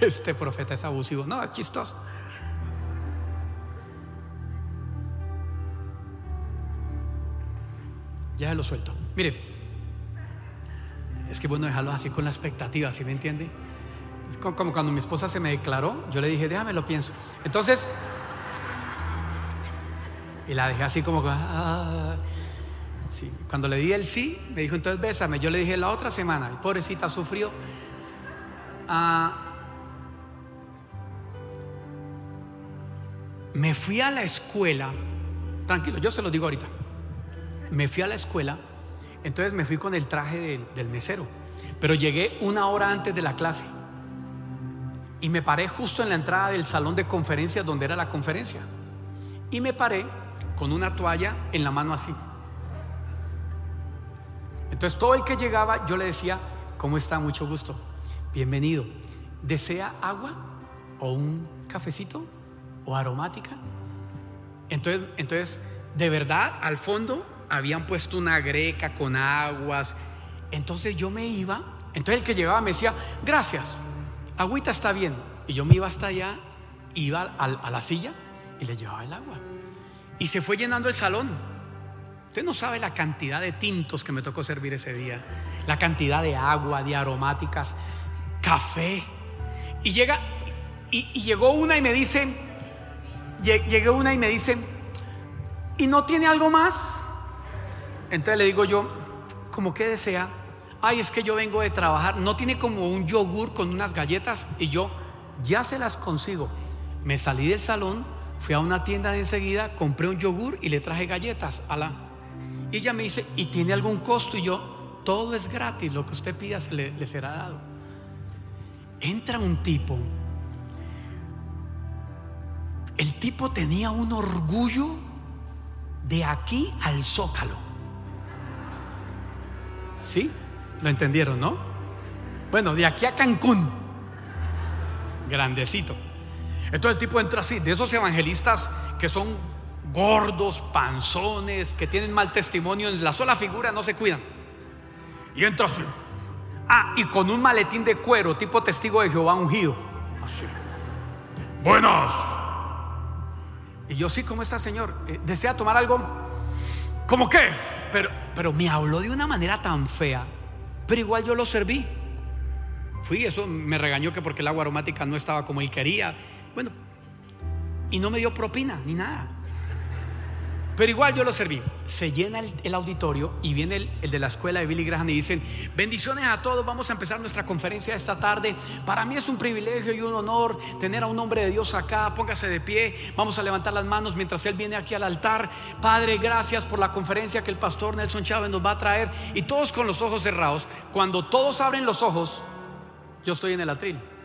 Este profeta es abusivo. No, es chistoso. Ya lo suelto. Mire, es que bueno dejarlo así con la expectativa, ¿sí me entiende? Es como cuando mi esposa se me declaró, yo le dije, déjame lo pienso. Entonces, y la dejé así como ah, sí. Cuando le di el sí, me dijo, entonces bésame. Yo le dije la otra semana, y pobrecita sufrió. Ah, me fui a la escuela, tranquilo, yo se lo digo ahorita. Me fui a la escuela, entonces me fui con el traje del mesero, pero llegué una hora antes de la clase y me paré justo en la entrada del salón de conferencias donde era la conferencia. Y me paré con una toalla en la mano así. Entonces todo el que llegaba yo le decía, ¿cómo está? Mucho gusto. Bienvenido. ¿Desea agua o un cafecito o aromática? Entonces, entonces de verdad, al fondo habían puesto una greca con aguas. Entonces yo me iba, entonces el que llegaba me decía, gracias, agüita está bien. Y yo me iba hasta allá, iba a, a la silla y le llevaba el agua. Y se fue llenando el salón. Usted no sabe la cantidad de tintos que me tocó servir ese día, la cantidad de agua, de aromáticas, café. Y llega, y, llegó una y me dice, llegó una y me dice, ¿y no tiene algo más? Entonces le digo yo, ¿cómo que desea? Ay, es que yo vengo de trabajar, no tiene como un yogur con unas galletas y yo ya se las consigo. Me salí del salón, Fui a una tienda enseguida, compré un yogur y le traje galletas a la. Y ella me dice, ¿y tiene algún costo? Y yo, todo es gratis, lo que usted pida se le, será dado. Entra un tipo. El tipo tenía un orgullo de aquí al zócalo. ¿Sí? ¿Lo entendieron, no? Bueno, de aquí a Cancún. Grandecito. Entonces el tipo entra así, de esos evangelistas que son gordos, panzones, que tienen mal testimonio, en la sola figura no se cuidan. Y entra así. Ah, y con un maletín de cuero, tipo testigo de Jehová ungido. Así. Buenas. Y yo sí, ¿cómo está, Señor? Eh, ¿Desea tomar algo? ¿Cómo qué? Pero, pero me habló de una manera tan fea. Pero igual yo lo serví. Fui, eso me regañó que porque el agua aromática no estaba como él quería. Bueno, y no me dio propina ni nada. Pero igual yo lo serví. Se llena el, auditorio y viene el, el, de la escuela de Billy Graham y dicen, bendiciones a todos, vamos a empezar nuestra conferencia esta tarde. Para mí es un privilegio y un honor tener a un hombre de Dios acá. Póngase de pie, vamos a levantar las manos mientras él viene aquí al altar. Padre, gracias por la conferencia que el pastor Nelson Chávez nos va a traer. Y todos con los ojos cerrados. Cuando todos abren los ojos, yo estoy en el atril.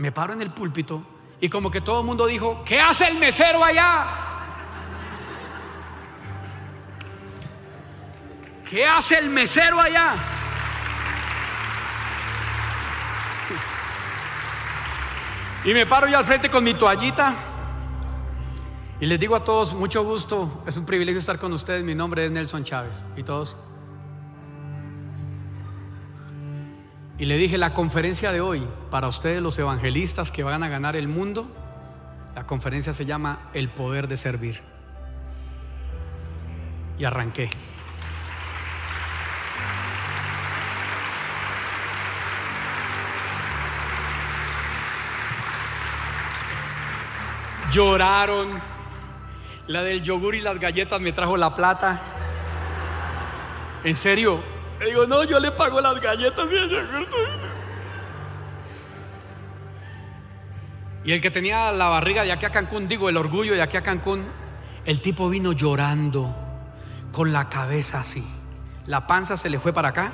Me paro en el púlpito y como que todo el mundo dijo, ¿qué hace el mesero allá? ¿Qué hace el mesero allá? Y me paro yo al frente con mi toallita y les digo a todos, mucho gusto, es un privilegio estar con ustedes, mi nombre es Nelson Chávez. ¿Y todos? Y le dije, la conferencia de hoy, para ustedes los evangelistas que van a ganar el mundo, la conferencia se llama El poder de servir. Y arranqué. Lloraron. La del yogur y las galletas me trajo la plata. En serio, le digo, no, yo le pago las galletas y el Y el que tenía la barriga de aquí a Cancún, digo, el orgullo de aquí a Cancún, el tipo vino llorando con la cabeza así. La panza se le fue para acá.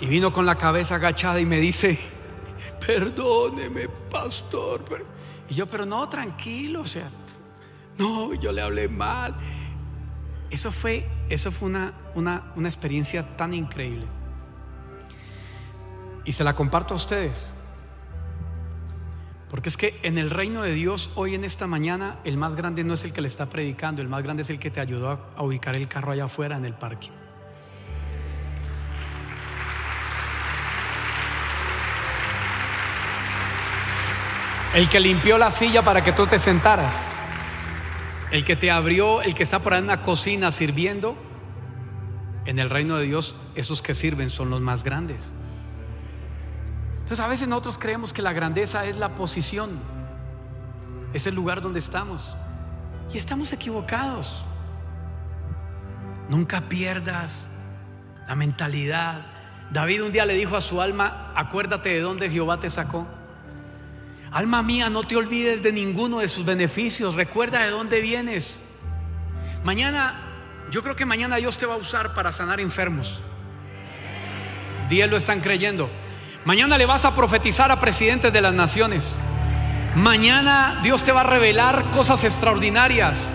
Y vino con la cabeza agachada y me dice, perdóneme, pastor. Y yo, pero no, tranquilo, o sea, no, yo le hablé mal. Eso fue, eso fue una, una, una experiencia tan increíble. Y se la comparto a ustedes. Porque es que en el reino de Dios, hoy en esta mañana, el más grande no es el que le está predicando, el más grande es el que te ayudó a, a ubicar el carro allá afuera en el parque. El que limpió la silla para que tú te sentaras. El que te abrió, el que está por ahí en la cocina sirviendo, en el reino de Dios, esos que sirven son los más grandes. Entonces a veces nosotros creemos que la grandeza es la posición, es el lugar donde estamos. Y estamos equivocados. Nunca pierdas la mentalidad. David un día le dijo a su alma, acuérdate de dónde Jehová te sacó. Alma mía, no te olvides de ninguno de sus beneficios. Recuerda de dónde vienes. Mañana, yo creo que mañana Dios te va a usar para sanar enfermos. Diez lo están creyendo. Mañana le vas a profetizar a presidentes de las naciones. Mañana Dios te va a revelar cosas extraordinarias.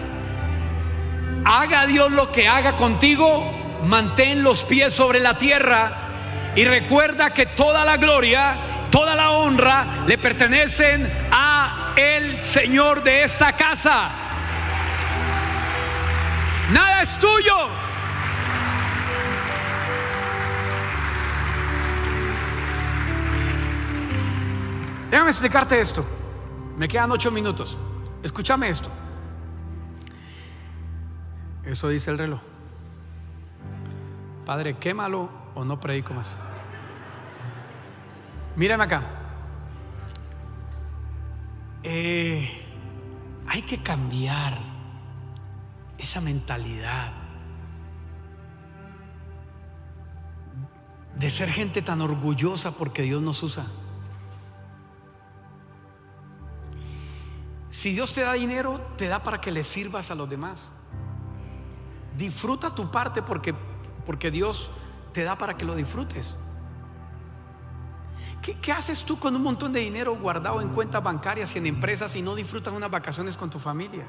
Haga Dios lo que haga contigo, mantén los pies sobre la tierra y recuerda que toda la gloria toda la honra le pertenecen a el Señor de esta casa. Nada es tuyo. Déjame explicarte esto. Me quedan ocho minutos. Escúchame esto. Eso dice el reloj. Padre, quémalo o no predico más. Mírame acá. Eh, hay que cambiar esa mentalidad de ser gente tan orgullosa porque Dios nos usa. Si Dios te da dinero, te da para que le sirvas a los demás. Disfruta tu parte porque, porque Dios te da para que lo disfrutes. ¿Qué, haces tú con un montón de dinero guardado en cuentas bancarias y en empresas y no disfrutas unas vacaciones con tu familia?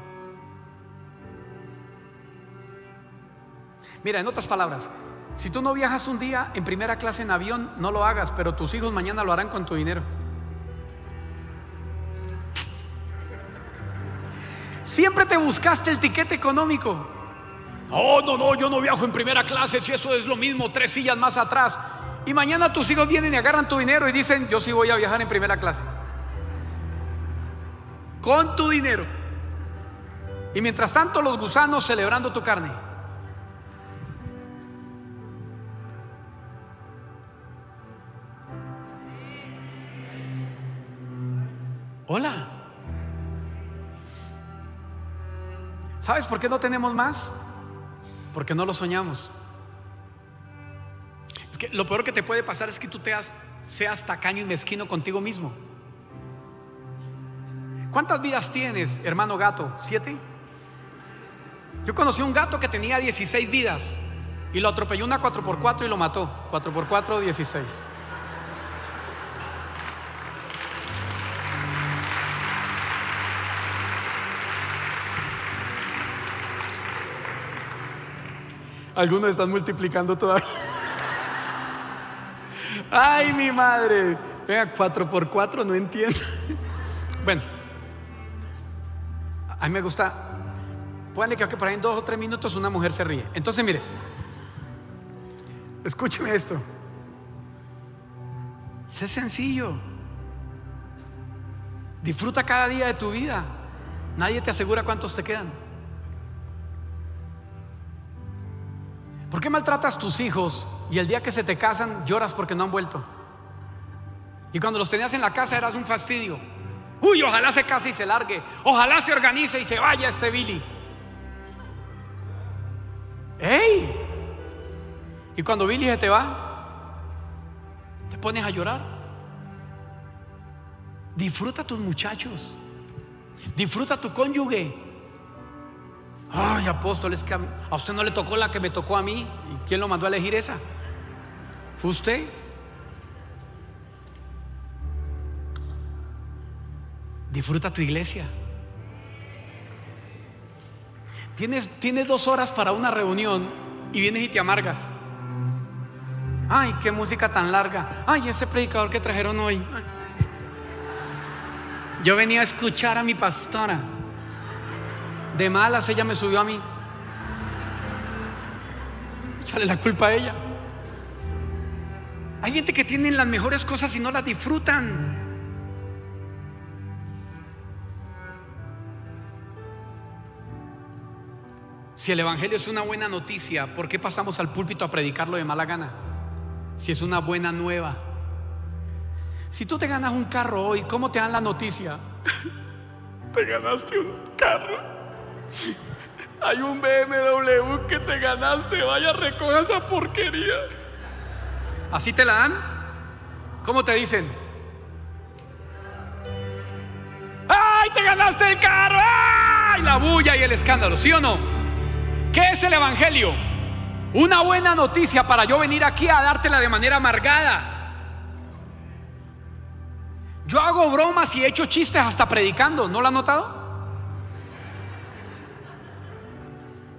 Mira, en otras palabras, Si tú no viajas un día en primera clase en avión, no lo hagas, pero tus hijos mañana lo harán con tu dinero. Siempre te buscaste el tiquete económico. Oh, no, no, yo no viajo en primera clase si eso es lo mismo, tres sillas más atrás. Y mañana tus hijos vienen y agarran tu dinero y dicen, yo sí voy a viajar en primera clase. Con tu dinero. Y mientras tanto los gusanos celebrando tu carne. Hola. ¿Sabes por qué no tenemos más? Porque no lo soñamos. Que lo peor que te puede pasar es que tú te seas tacaño y mezquino contigo mismo. ¿Cuántas vidas tienes, hermano gato? ¿Siete? Yo conocí un gato que tenía 16 vidas y lo atropelló una 4x4 y lo mató. 4x4, 16. Algunos están multiplicando todavía. Ay, mi madre. Venga, 4x4, no entiendo. Bueno, a mí me gusta Póngale que por ahí en dos o tres minutos una mujer se ríe. Entonces, mire, escúcheme esto. Sé sencillo. Disfruta cada día de tu vida. Nadie te asegura cuántos te quedan. ¿Por qué maltratas tus hijos y el día que se te casan lloras porque no han vuelto? Y cuando los tenías en la casa eras un fastidio. Uy, ojalá se case y se largue. Ojalá se organice y se vaya este Billy. ¡Ey! Y cuando Billy se te va, te pones a llorar. Disfruta a tus muchachos. Disfruta a tu cónyuge. Ay, apóstol, es que a usted no le tocó la que me tocó a mí. ¿Y quién lo mandó a elegir esa? ¿Fue usted? Disfruta tu iglesia. Tienes, dos horas para una reunión y vienes y te amargas. Ay, qué música tan larga. Ay, ese predicador que trajeron hoy. Yo venía a escuchar a mi pastora. De malas ella me subió a mí. Échale la culpa a ella. Hay gente que tiene las mejores cosas y no las disfrutan. Si el Evangelio es una buena noticia, ¿por qué pasamos al púlpito a predicarlo de mala gana? Si es una buena nueva. Si tú te ganas un carro hoy, ¿cómo te dan la noticia? te ganaste un carro. Hay un BMW que te ganaste, vaya, recoja esa porquería. ¿Así te la dan? ¿Cómo te dicen? ¡Ay, te ganaste el carro! ¡Ay! La bulla y el escándalo, ¿sí o no? ¿Qué es el Evangelio? Una buena noticia para yo venir aquí a dártela de manera amargada. Yo hago bromas y he hecho chistes hasta predicando, ¿no lo han notado?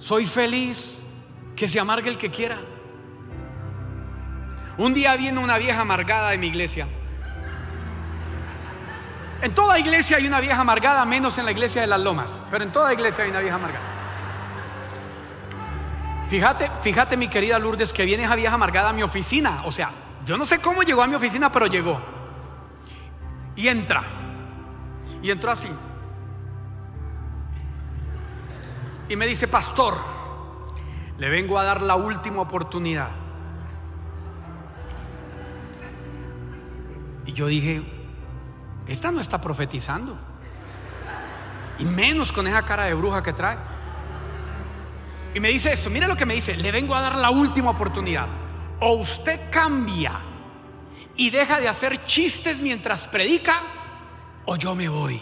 Soy feliz, que se amargue el que quiera. Un día viene una vieja amargada de mi iglesia. En toda iglesia hay una vieja amargada, menos en la iglesia de las lomas, pero en toda iglesia hay una vieja amargada. Fíjate, fíjate mi querida Lourdes que viene esa vieja amargada a mi oficina. O sea, yo no sé cómo llegó a mi oficina, pero llegó. Y entra. Y entró así. Y me dice, pastor, le vengo a dar la última oportunidad. Y yo dije, esta no está profetizando. Y menos con esa cara de bruja que trae. Y me dice esto, mira lo que me dice, le vengo a dar la última oportunidad. O usted cambia y deja de hacer chistes mientras predica, o yo me voy.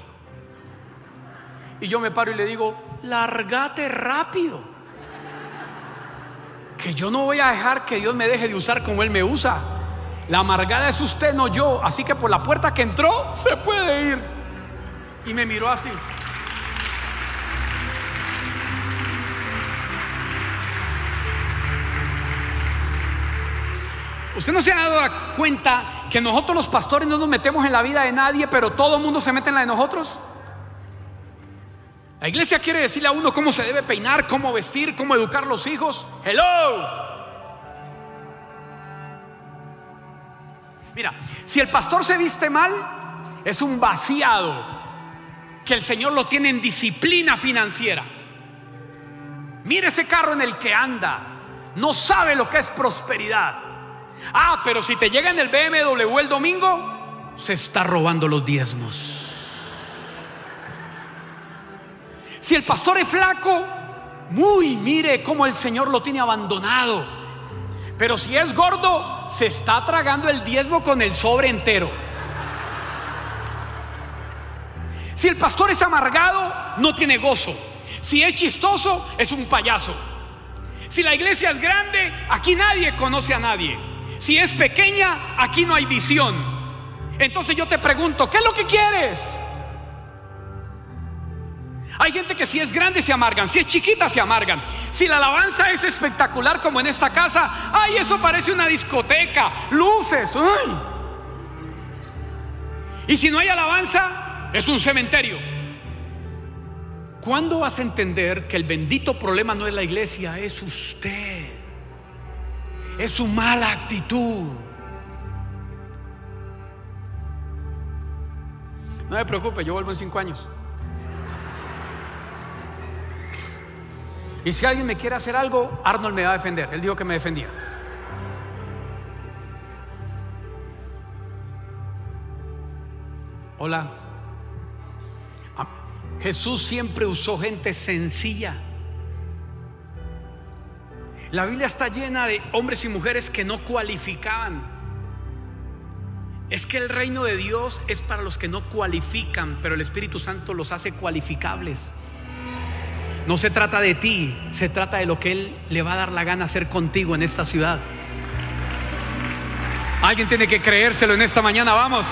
Y yo me paro y le digo, largate rápido. Que yo no voy a dejar que Dios me deje de usar como Él me usa. La amargada es usted, no yo. Así que por la puerta que entró, se puede ir. Y me miró así. usted no se ha dado cuenta que nosotros los pastores no nos metemos en la vida de nadie, pero todo el mundo se mete en la de nosotros. La iglesia quiere decirle a uno cómo se debe peinar, cómo vestir, cómo educar a los hijos. Hello. Mira, si el pastor se viste mal, es un vaciado que el Señor lo tiene en disciplina financiera. Mire ese carro en el que anda. No sabe lo que es prosperidad. Ah, pero si te llega en el BMW el domingo, se está robando los diezmos. Si el pastor es flaco, muy mire cómo el Señor lo tiene abandonado. Pero si es gordo, se está tragando el diezmo con el sobre entero. Si el pastor es amargado, no tiene gozo. Si es chistoso, es un payaso. Si la iglesia es grande, aquí nadie conoce a nadie. Si es pequeña, aquí no hay visión. Entonces yo te pregunto, ¿qué es lo que quieres? Hay gente que si es grande se amargan, si es chiquita se amargan. Si la alabanza es espectacular como en esta casa, ay, eso parece una discoteca, luces. Y si no hay alabanza, es un cementerio. ¿Cuándo vas a entender que el bendito problema no es la iglesia, es usted? Es su mala actitud. No me preocupe, yo vuelvo en cinco años. Y si alguien me quiere hacer algo, Arnold me va a defender. Él dijo que me defendía. Hola. Jesús siempre usó gente sencilla. La Biblia está llena de hombres y mujeres que no cualificaban. Es que el reino de Dios es para los que no cualifican, pero el Espíritu Santo los hace cualificables. No se trata de ti, se trata de lo que Él le va a dar la gana hacer contigo en esta ciudad. Alguien tiene que creérselo en esta mañana, vamos.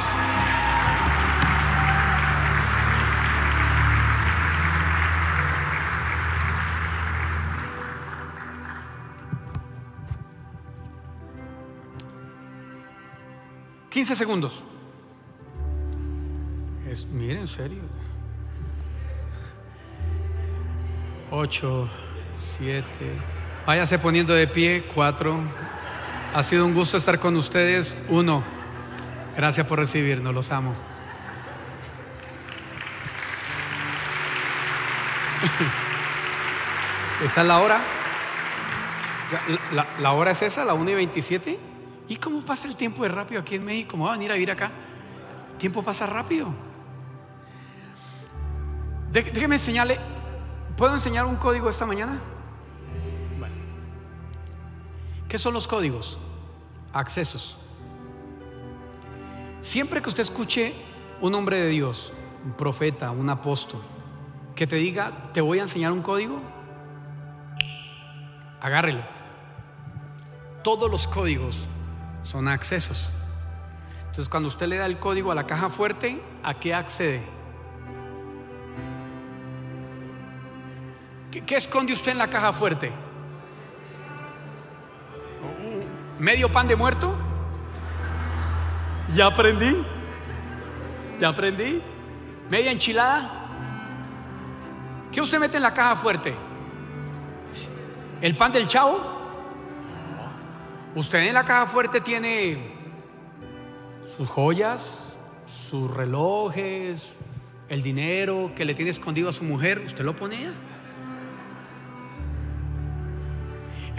15 segundos. Es, miren, en serio. 8, 7. Váyase poniendo de pie. 4. Ha sido un gusto estar con ustedes. 1. Gracias por recibirnos. Los amo. ¿Esa es la hora? ¿La, hora es esa? ¿La 1 y 27? ¿Y cómo pasa el tiempo de rápido aquí en México? ¿Cómo va a venir a vivir acá? El tiempo pasa rápido. Déjeme enseñarle. ¿Puedo enseñar un código esta mañana? ¿Qué son los códigos? Accesos. Siempre que usted escuche un hombre de Dios, un profeta, un apóstol, que te diga, te voy a enseñar un código, agárrelo. Todos los códigos son accesos. Entonces, cuando usted le da el código a la caja fuerte, ¿a qué accede? ¿Qué, esconde usted en la caja fuerte? ¿Medio pan de muerto? Ya aprendí. Ya aprendí. ¿Media enchilada? ¿Qué usted mete en la caja fuerte? ¿El pan del chavo? Usted en la caja fuerte tiene sus joyas, sus relojes, el dinero que le tiene escondido a su mujer, usted lo ponía.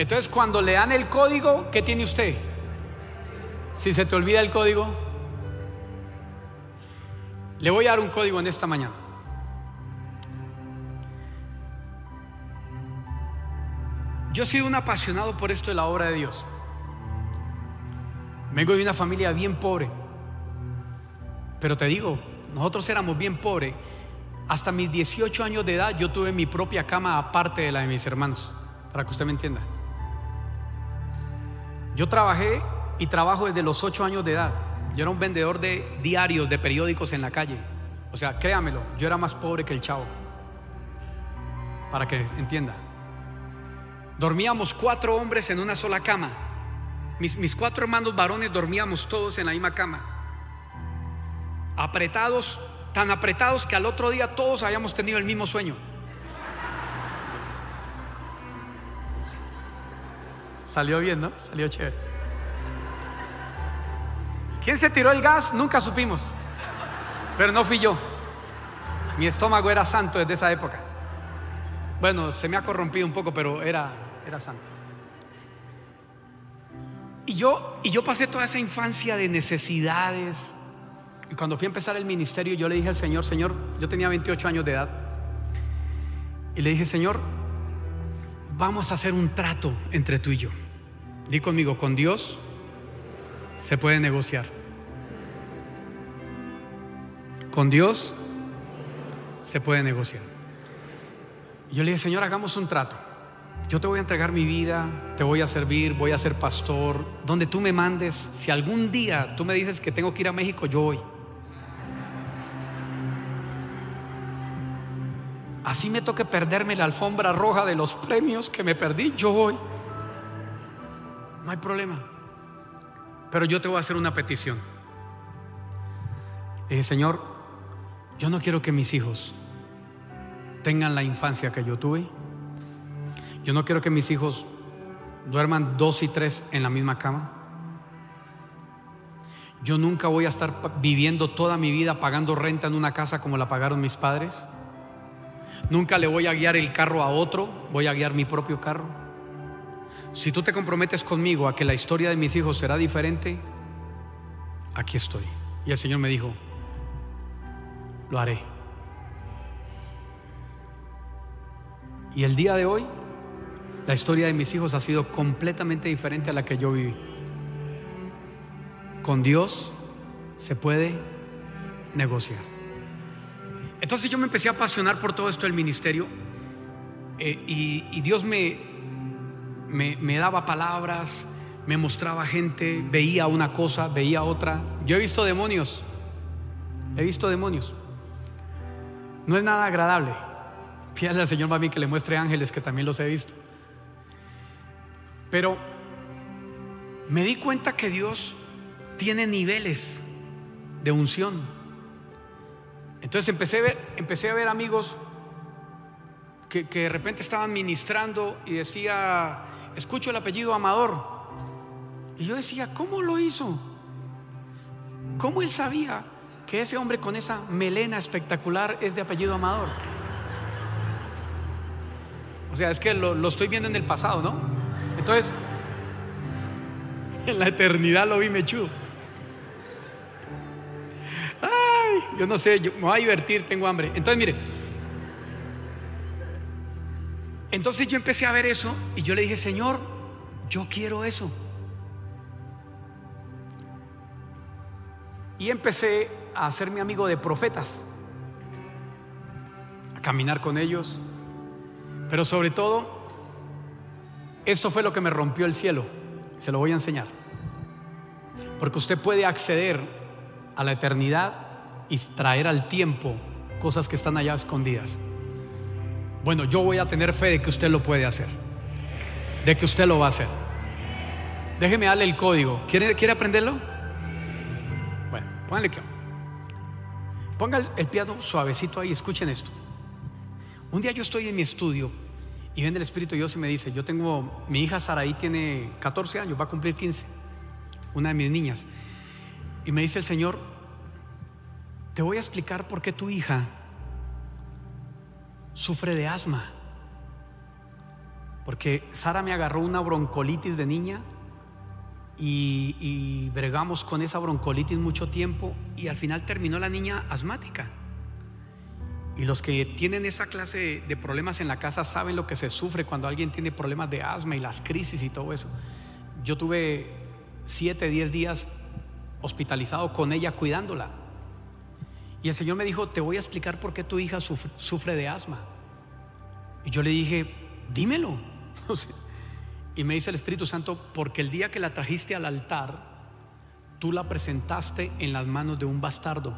Entonces cuando le dan el código, ¿qué tiene usted? Si se te olvida el código, le voy a dar un código en esta mañana. Yo he sido un apasionado por esto de la obra de Dios. Vengo de una familia bien pobre. Pero te digo, nosotros éramos bien pobres. Hasta mis 18 años de edad yo tuve mi propia cama aparte de la de mis hermanos, para que usted me entienda. Yo trabajé y trabajo desde los 8 años de edad. Yo era un vendedor de diarios, de periódicos en la calle. O sea, créamelo, yo era más pobre que el chavo. Para que entienda. Dormíamos cuatro hombres en una sola cama Mis, mis cuatro hermanos varones dormíamos todos en la misma cama. Apretados, tan apretados que al otro día todos habíamos tenido el mismo sueño. Salió bien, ¿no? Salió chévere. ¿Quién se tiró el gas? Nunca supimos. Pero no fui yo. Mi estómago era santo desde esa época. Bueno, se me ha corrompido un poco, pero era, era santo. Y yo, y yo pasé toda esa infancia de necesidades. Y cuando fui a empezar el ministerio, yo le dije al Señor, Señor, yo tenía 28 años de edad. Y le dije, Señor, vamos a hacer un trato entre tú y yo. Di conmigo, con Dios se puede negociar. Con Dios se puede negociar. Yo le dije, Señor, hagamos un trato. Yo te voy a entregar mi vida, te voy a servir, voy a ser pastor, donde tú me mandes. Si algún día tú me dices que tengo que ir a México, yo voy. Así me toque perderme la alfombra roja de los premios que me perdí, yo voy. No hay problema. Pero yo te voy a hacer una petición. Dije, Señor, yo no quiero que mis hijos tengan la infancia que yo tuve. Yo no quiero que mis hijos duerman dos y tres en la misma cama. Yo nunca voy a estar viviendo toda mi vida pagando renta en una casa como la pagaron mis padres. Nunca le voy a guiar el carro a otro, voy a guiar mi propio carro. Si tú te comprometes conmigo a que la historia de mis hijos será diferente, aquí estoy. Y el Señor me dijo, lo haré. Y el día de hoy, la historia de mis hijos ha sido completamente diferente a la que yo viví. Con Dios se puede negociar. Entonces yo me empecé a apasionar por todo esto del ministerio eh, y, y, Dios me, me, daba palabras, me mostraba gente, veía una cosa, veía otra. Yo he visto demonios, he visto demonios. No es nada agradable. Pídale al Señor mami que le muestre ángeles que también los he visto. Pero me di cuenta que Dios tiene niveles de unción. Entonces empecé a ver, empecé a ver amigos que, que de repente estaban ministrando y decía, escucho el apellido Amador. Y yo decía, ¿cómo lo hizo? ¿Cómo él sabía que ese hombre con esa melena espectacular es de apellido Amador? O sea, es que lo, lo estoy viendo en el pasado, ¿no? Entonces, en la eternidad lo vi mechudo. Ay, yo no sé, me voy a divertir, tengo hambre. Entonces, mire, entonces yo empecé a ver eso y yo le dije, Señor, yo quiero eso. Y empecé a hacerme amigo de profetas, a caminar con ellos, pero sobre todo, esto fue lo que me rompió el cielo. Se lo voy a enseñar. Porque usted puede acceder a la eternidad y traer al tiempo cosas que están allá escondidas. Bueno, yo voy a tener fe de que usted lo puede hacer. De que usted lo va a hacer. Déjeme darle el código. ¿Quiere, ¿quiere aprenderlo? Bueno, póngale que. Ponga el, el piano suavecito ahí, escuchen esto. Un día yo estoy en mi estudio y viene el Espíritu Dios y me dice, yo tengo, mi hija Saraí tiene 14 años, va a cumplir 15, una de mis niñas. Y me dice el Señor, te voy a explicar por qué tu hija sufre de asma. Porque Sara me agarró una broncolitis de niña y, y, bregamos con esa broncolitis mucho tiempo y al final terminó la niña asmática. Y los que tienen esa clase de problemas en la casa saben lo que se sufre cuando alguien tiene problemas de asma y las crisis y todo eso. Yo tuve siete, diez días hospitalizado con ella cuidándola. Y el Señor me dijo, te voy a explicar por qué tu hija sufre, de asma. Y yo le dije, dímelo. y me dice el Espíritu Santo, porque el día que la trajiste al altar, tú la presentaste en las manos de un bastardo.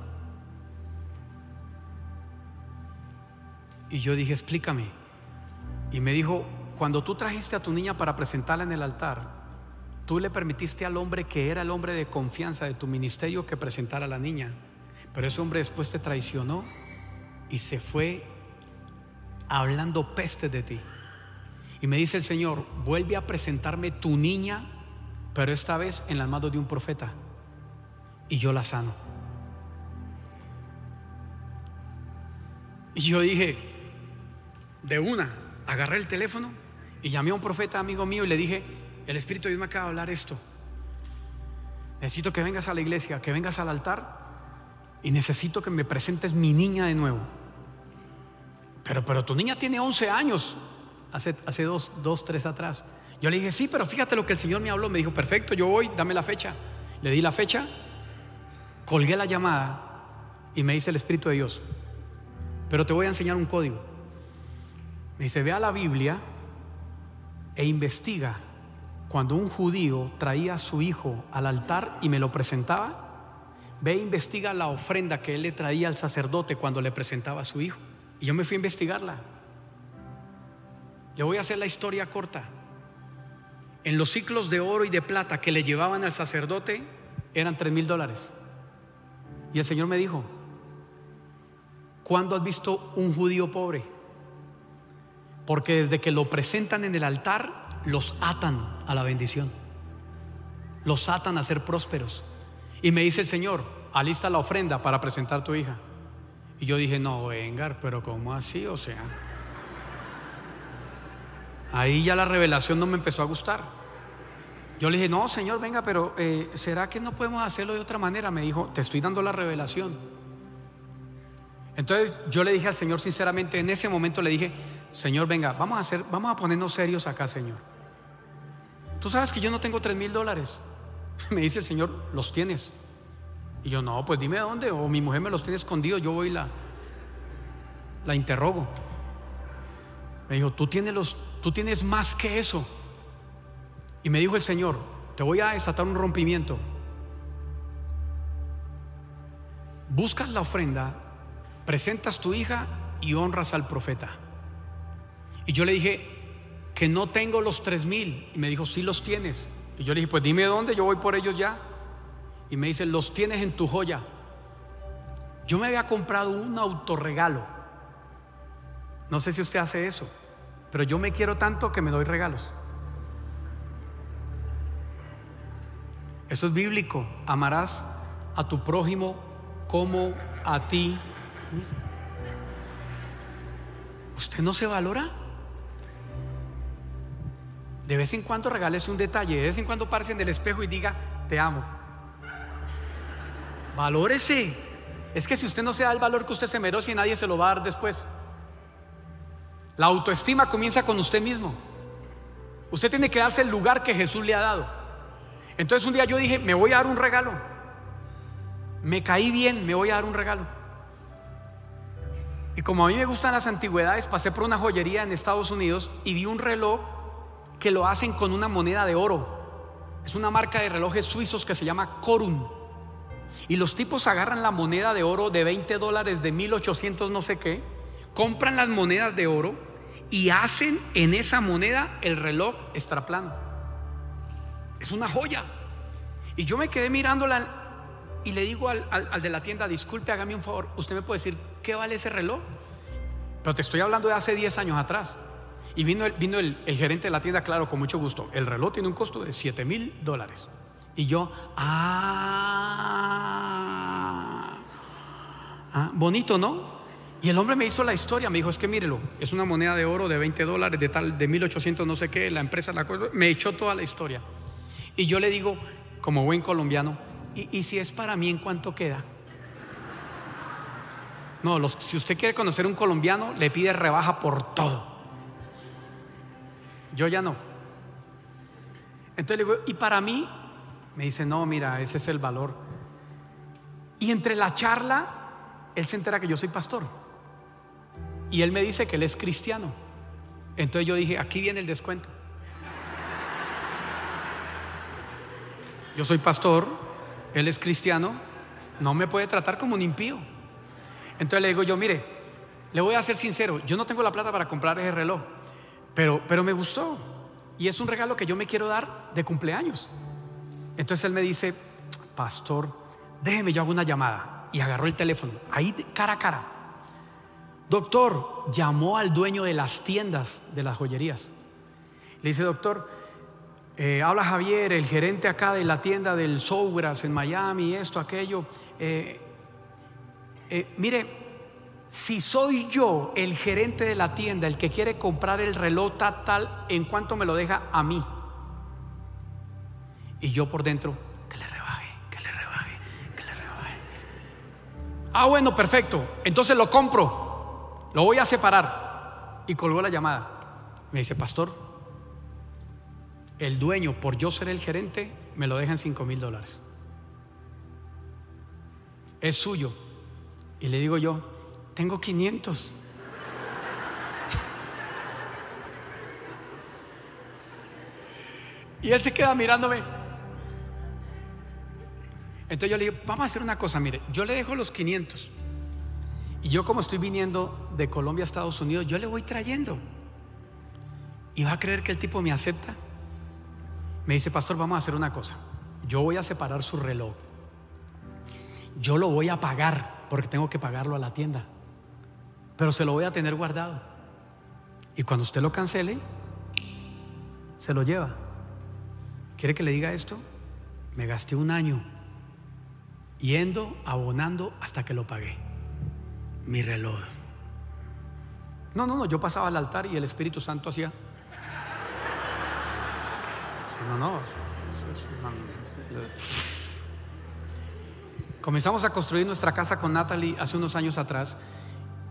Y yo dije, explícame. Y me dijo, cuando tú trajiste a tu niña para presentarla en el altar, Tú le permitiste al hombre que era el hombre de confianza de tu ministerio que presentara a la niña. Pero ese hombre después te traicionó y se fue hablando peste de ti. Y me dice el Señor, vuelve a presentarme tu niña, pero esta vez en las manos de un profeta. Y yo la sano. Y yo dije, de una, agarré el teléfono y llamé a un profeta amigo mío y le dije, el Espíritu de Dios me acaba de hablar esto. Necesito que vengas a la iglesia, que vengas al altar y necesito que me presentes mi niña de nuevo. Pero, pero tu niña tiene 11 años, hace, hace dos, dos, tres atrás. Yo le dije, sí, pero fíjate lo que el Señor me habló. Me dijo, perfecto, yo voy, dame la fecha. Le di la fecha, colgué la llamada y me dice el Espíritu de Dios, pero te voy a enseñar un código. Me dice, ve a la Biblia e investiga cuando un judío traía a su hijo al altar y me lo presentaba. Ve e investiga la ofrenda que él le traía al sacerdote cuando le presentaba a su hijo. Y yo me fui a investigarla. Le voy a hacer la historia corta. En los ciclos de oro y de plata que le llevaban al sacerdote eran tres mil dólares. Y el Señor me dijo, ¿cuándo has visto un judío pobre? Porque desde que lo presentan en el altar, los atan a la bendición. Los atan a ser prósperos. Y me dice el Señor, alista la ofrenda para presentar tu hija. Y yo dije, no, venga, pero ¿cómo así? O sea, ahí ya la revelación no me empezó a gustar. Yo le dije, no, Señor, venga, pero eh, ¿será que no podemos hacerlo de otra manera? Me dijo, te estoy dando la revelación. Entonces yo le dije al Señor, sinceramente, en ese momento le dije, Señor, venga, vamos a hacer, vamos a ponernos serios acá, Señor. Tú sabes que yo no tengo tres mil dólares. Me dice el Señor, los tienes. Y yo, no, pues dime dónde, o mi mujer me los tiene escondidos, yo voy y la, la interrogo. Me dijo, tú tienes, los, tú tienes más que eso. Y me dijo el Señor, te voy a desatar un rompimiento. Buscas la ofrenda, presentas tu hija y honras al profeta. Y yo le dije que no tengo los tres mil. Y me dijo, sí los tienes. Y yo le dije, pues dime dónde, yo voy por ellos ya. Y me dice, los tienes en tu joya. Yo me había comprado un autorregalo. No sé si usted hace eso, pero yo me quiero tanto que me doy regalos. Eso es bíblico. Amarás a tu prójimo como a ti. ¿Usted no se valora? De vez en cuando regales un detalle, de vez en cuando parece en el espejo y diga, te amo. Valórese. Es que si usted no se da el valor que usted se merece, nadie se lo va a dar después. La autoestima comienza con usted mismo. Usted tiene que darse el lugar que Jesús le ha dado. Entonces un día yo dije, me voy a dar un regalo. Me caí bien, me voy a dar un regalo. Y como a mí me gustan las antigüedades, pasé por una joyería en Estados Unidos y vi un reloj que lo hacen con una moneda de oro. Es una marca de relojes suizos que se llama Corun. Y los tipos agarran la moneda de oro de 20 dólares de 1800 no sé qué, compran las monedas de oro y hacen en esa moneda el reloj extraplano. Es una joya. Y yo me quedé mirándola y le digo al, al, de la tienda, disculpe, hágame un favor, ¿usted me puede decir qué vale ese reloj? Pero te estoy hablando de hace 10 años atrás. Y vino, el, vino el, el, gerente de la tienda, claro, con mucho gusto. El reloj tiene un costo de 7 mil dólares. Y yo, ah, ah, bonito, ¿no? Y el hombre me hizo la historia, me dijo, es que mírelo, es una moneda de oro de 20 dólares, de tal, de 1800 no sé qué, la empresa la me echó toda la historia. Y yo le digo, como buen colombiano, ¿y, si es para mí en cuánto queda? No, si usted quiere conocer un colombiano, le pide rebaja por todo. Yo ya no. Entonces le digo, ¿y para mí? Me dice, no, mira, ese es el valor. Y entre la charla, él se entera que yo soy pastor. Y él me dice que él es cristiano. Entonces yo dije, aquí viene el descuento. Yo soy pastor, él es cristiano, no me puede tratar como un impío. Entonces le digo yo, mire, le voy a ser sincero, yo no tengo la plata para comprar ese reloj, pero, pero me gustó. y es un regalo que yo me quiero dar de cumpleaños. Entonces él me dice, pastor, déjeme yo hago una llamada. Y agarró el teléfono, ahí cara a cara. Doctor, llamó al dueño de las tiendas de las joyerías. Le dice, doctor, eh, habla Javier, el gerente acá de la tienda del Sougras en Miami, esto, aquello. Eh, eh, mire, si soy yo el gerente de la tienda, el que quiere comprar el reloj tal, ¿en cuánto me lo deja a mí? Y yo por dentro, que le rebaje, que le rebaje, que le rebaje. Ah, bueno, perfecto. Entonces lo compro. Lo voy a separar. Y colgó la llamada. Me dice, pastor, el dueño, por yo ser el gerente, me lo deja en 5 mil dólares. Es suyo. Y le digo yo, tengo 500. Y él se queda mirándome. Entonces yo le digo, vamos a hacer una cosa, mire, yo le dejo los 500. Y yo como estoy viniendo de Colombia a Estados Unidos, yo le voy trayendo. ¿Y va a creer que el tipo me acepta? Me dice, pastor, vamos a hacer una cosa. Yo voy a separar su reloj. Yo lo voy a pagar porque tengo que pagarlo a la tienda. Pero se lo voy a tener guardado. Y cuando usted lo cancele, se lo lleva. ¿Quiere que le diga esto? Me gasté un año yendo, abonando hasta que lo pagué. Mi reloj. No, no, no, yo pasaba al altar y el Espíritu Santo hacía no, no, Comenzamos a construir nuestra casa con Natalie hace unos años atrás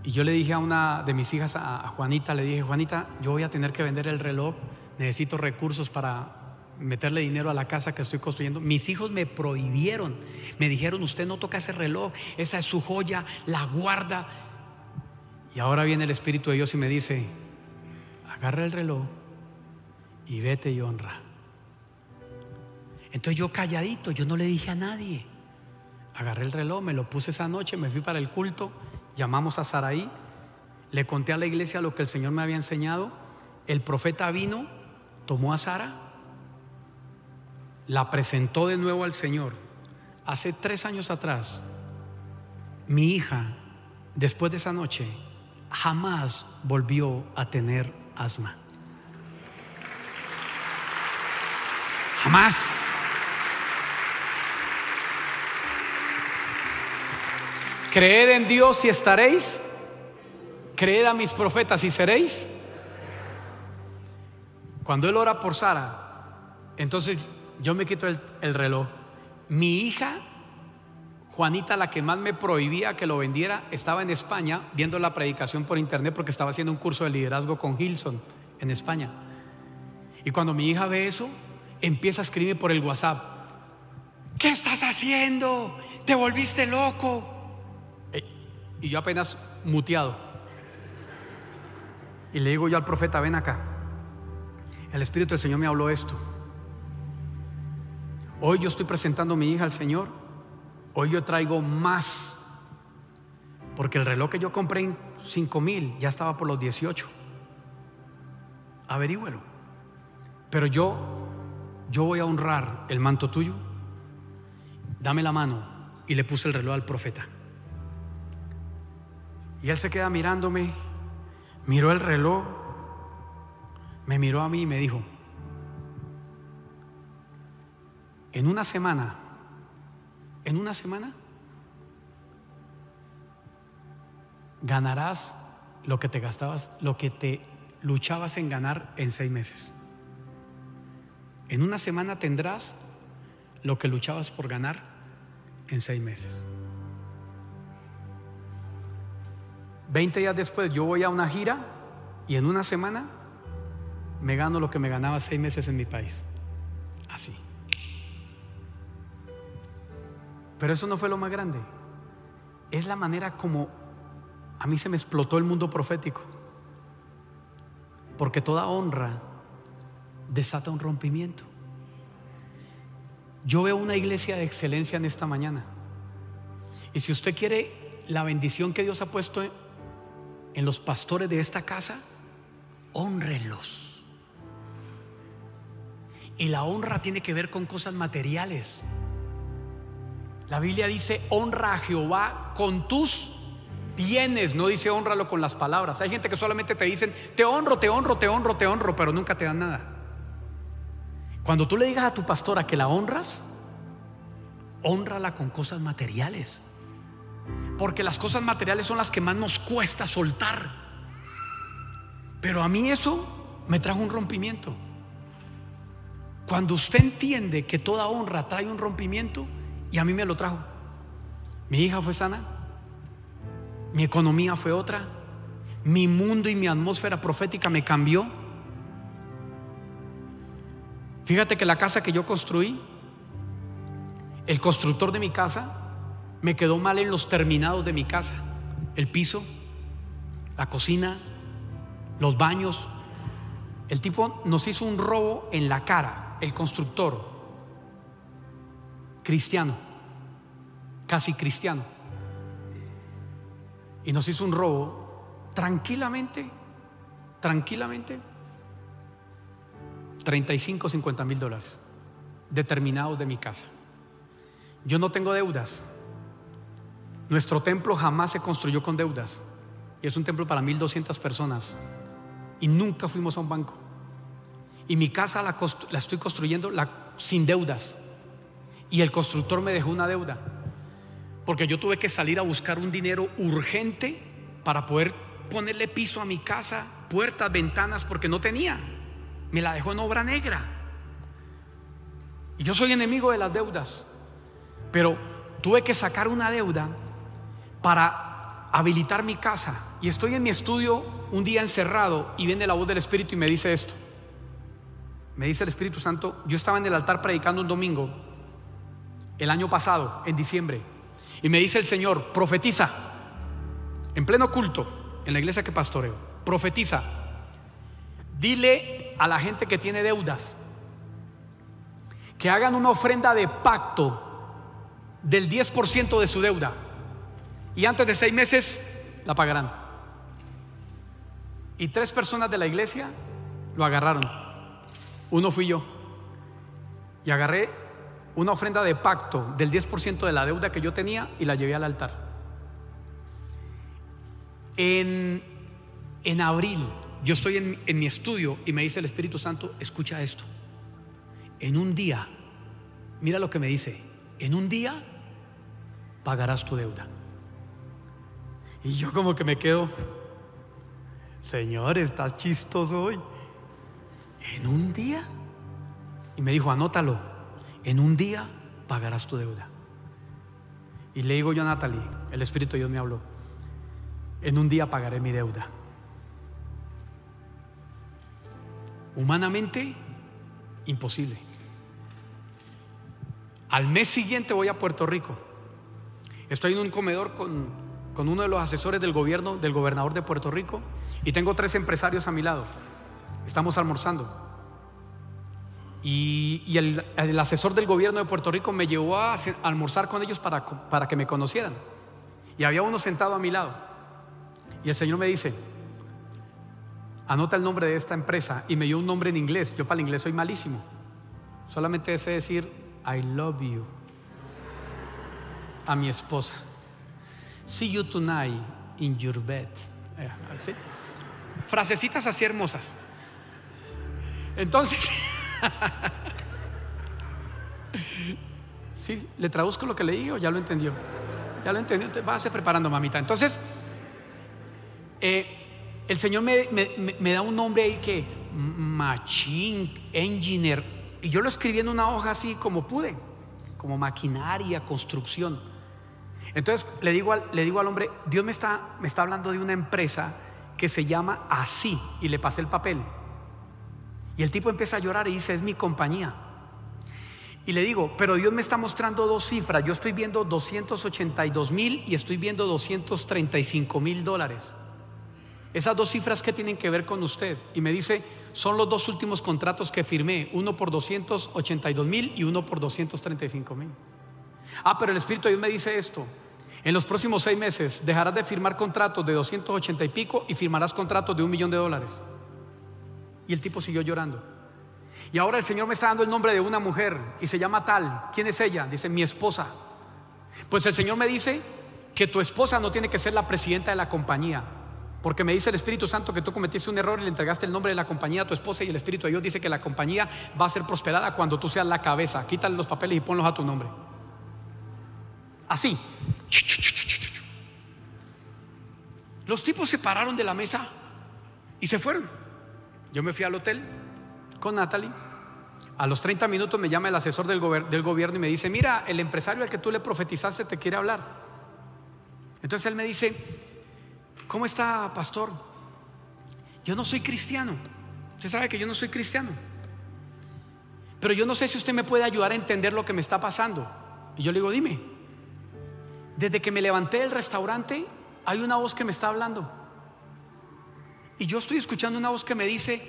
y yo le dije a una de mis hijas, a Juanita, le dije, Juanita, yo voy a tener que vender el reloj, necesito recursos para meterle dinero a la casa que estoy construyendo. Mis hijos me prohibieron, me dijeron, usted no toca ese reloj, esa es su joya, la guarda. Y ahora viene el Espíritu de Dios y me dice, agarra el reloj y vete y honra. Entonces yo calladito, yo no le dije a nadie. Agarré el reloj, me lo puse esa noche, me fui para el culto, llamamos a Saraí, le conté a la iglesia lo que el Señor me había enseñado. El profeta vino, tomó a Sara, la presentó de nuevo al Señor. Hace tres años atrás, mi hija, después de esa noche, jamás volvió a tener asma. Jamás. Creed en Dios y estaréis. Creed a mis profetas y seréis. Cuando él ora por Sara, entonces yo me quito el, el reloj. Mi hija, Juanita, la que más me prohibía que lo vendiera, estaba en España viendo la predicación por internet porque estaba haciendo un curso de liderazgo con Hilson en España. Y cuando mi hija ve eso, empieza a escribir por el WhatsApp. ¿Qué estás haciendo? ¿Te volviste loco? y yo apenas muteado. Y le digo yo al profeta, ven acá. El Espíritu del Señor me habló esto. Hoy yo estoy presentando a mi hija al Señor. Hoy yo traigo más. Porque el reloj que yo compré en 5 mil ya estaba por los 18. Averígüelo. Pero yo, yo voy a honrar el manto tuyo. Dame la mano. Y le puse el reloj al profeta. Y él se queda mirándome, miró el reloj, me miró a mí y me dijo, en una semana, en una semana, ganarás lo que te gastabas, lo que te luchabas en ganar en seis meses. En una semana tendrás lo que luchabas por ganar en seis meses. Veinte días después yo voy a una gira y en una semana me gano lo que me ganaba seis meses en mi país. Así. Pero eso no fue lo más grande. Es la manera como a mí se me explotó el mundo profético. Porque toda honra desata un rompimiento. Yo veo una iglesia de excelencia en esta mañana. Y si usted quiere la bendición que Dios ha puesto en los pastores de esta casa, honrenlos. Y la honra tiene que ver con cosas materiales. La Biblia dice, honra a Jehová con tus bienes, no dice honralo con las palabras. Hay gente que solamente te dicen, te honro, te honro, te honro, te honro, pero nunca te dan nada. Cuando tú le digas a tu pastora que la honras, honrala con cosas materiales. Porque las cosas materiales son las que más nos cuesta soltar. Pero a mí eso me trajo un rompimiento. Cuando usted entiende que toda honra trae un rompimiento, y a mí me lo trajo. Mi hija fue sana, mi economía fue otra, mi mundo y mi atmósfera profética me cambió. Fíjate que la casa que yo construí, el constructor de mi casa me quedó mal en los terminados de mi casa, el piso, la cocina, los baños. El tipo nos hizo un robo en la cara, el constructor, cristiano, casi cristiano. Y nos hizo un robo tranquilamente, tranquilamente, 35, 50 mil dólares, determinados de mi casa. Yo no tengo deudas. Nuestro templo jamás se construyó con deudas. Y es un templo para 1200 personas. Y nunca fuimos a un banco. Y mi casa la, estoy construyendo sin deudas. Y el constructor me dejó una deuda. Porque yo tuve que salir a buscar un dinero urgente para poder ponerle piso a mi casa, puertas, ventanas, porque no tenía. Me la dejó en obra negra. Y yo soy enemigo de las deudas. Pero tuve que sacar una deuda para habilitar mi casa. Y estoy en mi estudio un día encerrado y viene la voz del Espíritu y me dice esto. Me dice el Espíritu Santo, yo estaba en el altar predicando un domingo, el año pasado, en diciembre, y me dice el Señor, profetiza, en pleno culto, en la iglesia que pastoreo, profetiza, dile a la gente que tiene deudas, que hagan una ofrenda de pacto del 10% de su deuda y antes de seis meses la pagarán. Y tres personas de la iglesia lo agarraron. Uno fui yo. Y agarré una ofrenda de pacto del 10% de la deuda que yo tenía y la llevé al altar. En, en abril, yo estoy en, en mi estudio y me dice el Espíritu Santo, escucha esto. En un día, mira lo que me dice, en un día pagarás tu deuda. Y yo como que me quedo, Señor, estás chistoso hoy. En un día. Y me dijo, anótalo, en un día pagarás tu deuda. Y le digo yo a Natalie, el Espíritu Dios me habló, en un día pagaré mi deuda. Humanamente, imposible. Al mes siguiente voy a Puerto Rico Estoy en un comedor con, uno de los asesores del gobierno, del gobernador de Puerto Rico, y tengo tres empresarios a mi lado. Estamos almorzando. Y, el, asesor del gobierno de Puerto Rico me llevó a, almorzar con ellos para, para que me conocieran. Y había uno sentado a mi lado. Y el Señor me dice, anota el nombre de esta empresa. Y me dio un nombre en inglés. Yo para el inglés soy malísimo. Solamente sé decir, I love you a mi esposa. See you tonight in your bed. Eh, Frasecitas así hermosas. Entonces, sí, le traduzco lo que le digo, ya lo entendió. Ya lo entendió, váyase preparando, mamita. Entonces, eh, el Señor me, me, da un nombre ahí que, Machine Engineer, y yo lo escribí en una hoja así como pude, como maquinaria, construcción. Entonces le digo al, le digo al hombre, Dios me está, me está hablando de una empresa que se llama así y le pasé el papel. Y el tipo empieza a llorar y dice, es mi compañía. Y le digo, pero Dios me está mostrando dos cifras. Yo estoy viendo 282 mil y estoy viendo 235 mil dólares. Esas dos cifras que tienen que ver con usted. Y me dice, son los dos últimos contratos que firmé, uno por 282 mil y uno por 235 mil. Ah, pero el Espíritu de Dios me dice esto. En los próximos seis meses dejarás de firmar contratos de 280 y pico y firmarás contratos de un millón de dólares. Y el tipo siguió llorando. Y ahora el Señor me está dando el nombre de una mujer y se llama tal. ¿Quién es ella? Dice, mi esposa. Pues el Señor me dice que tu esposa no tiene que ser la presidenta de la compañía. Porque me dice el Espíritu Santo que tú cometiste un error y le entregaste el nombre de la compañía a tu esposa y el Espíritu de Dios dice que la compañía va a ser prosperada cuando tú seas la cabeza. Quítale los papeles y ponlos a tu nombre. Así. Los tipos se pararon de la mesa y se fueron. Yo me fui al hotel con Natalie. A los 30 minutos me llama el asesor del, gobierno y me dice, mira, el empresario al que tú le profetizaste te quiere hablar. Entonces él me dice, ¿Cómo está, pastor? Yo no soy cristiano. Usted sabe que yo no soy cristiano. Pero yo no sé si usted me puede ayudar a entender lo que me está pasando. Y yo le digo, dime. Desde que me levanté del restaurante, hay una voz que me está hablando. Y yo estoy escuchando una voz que me dice,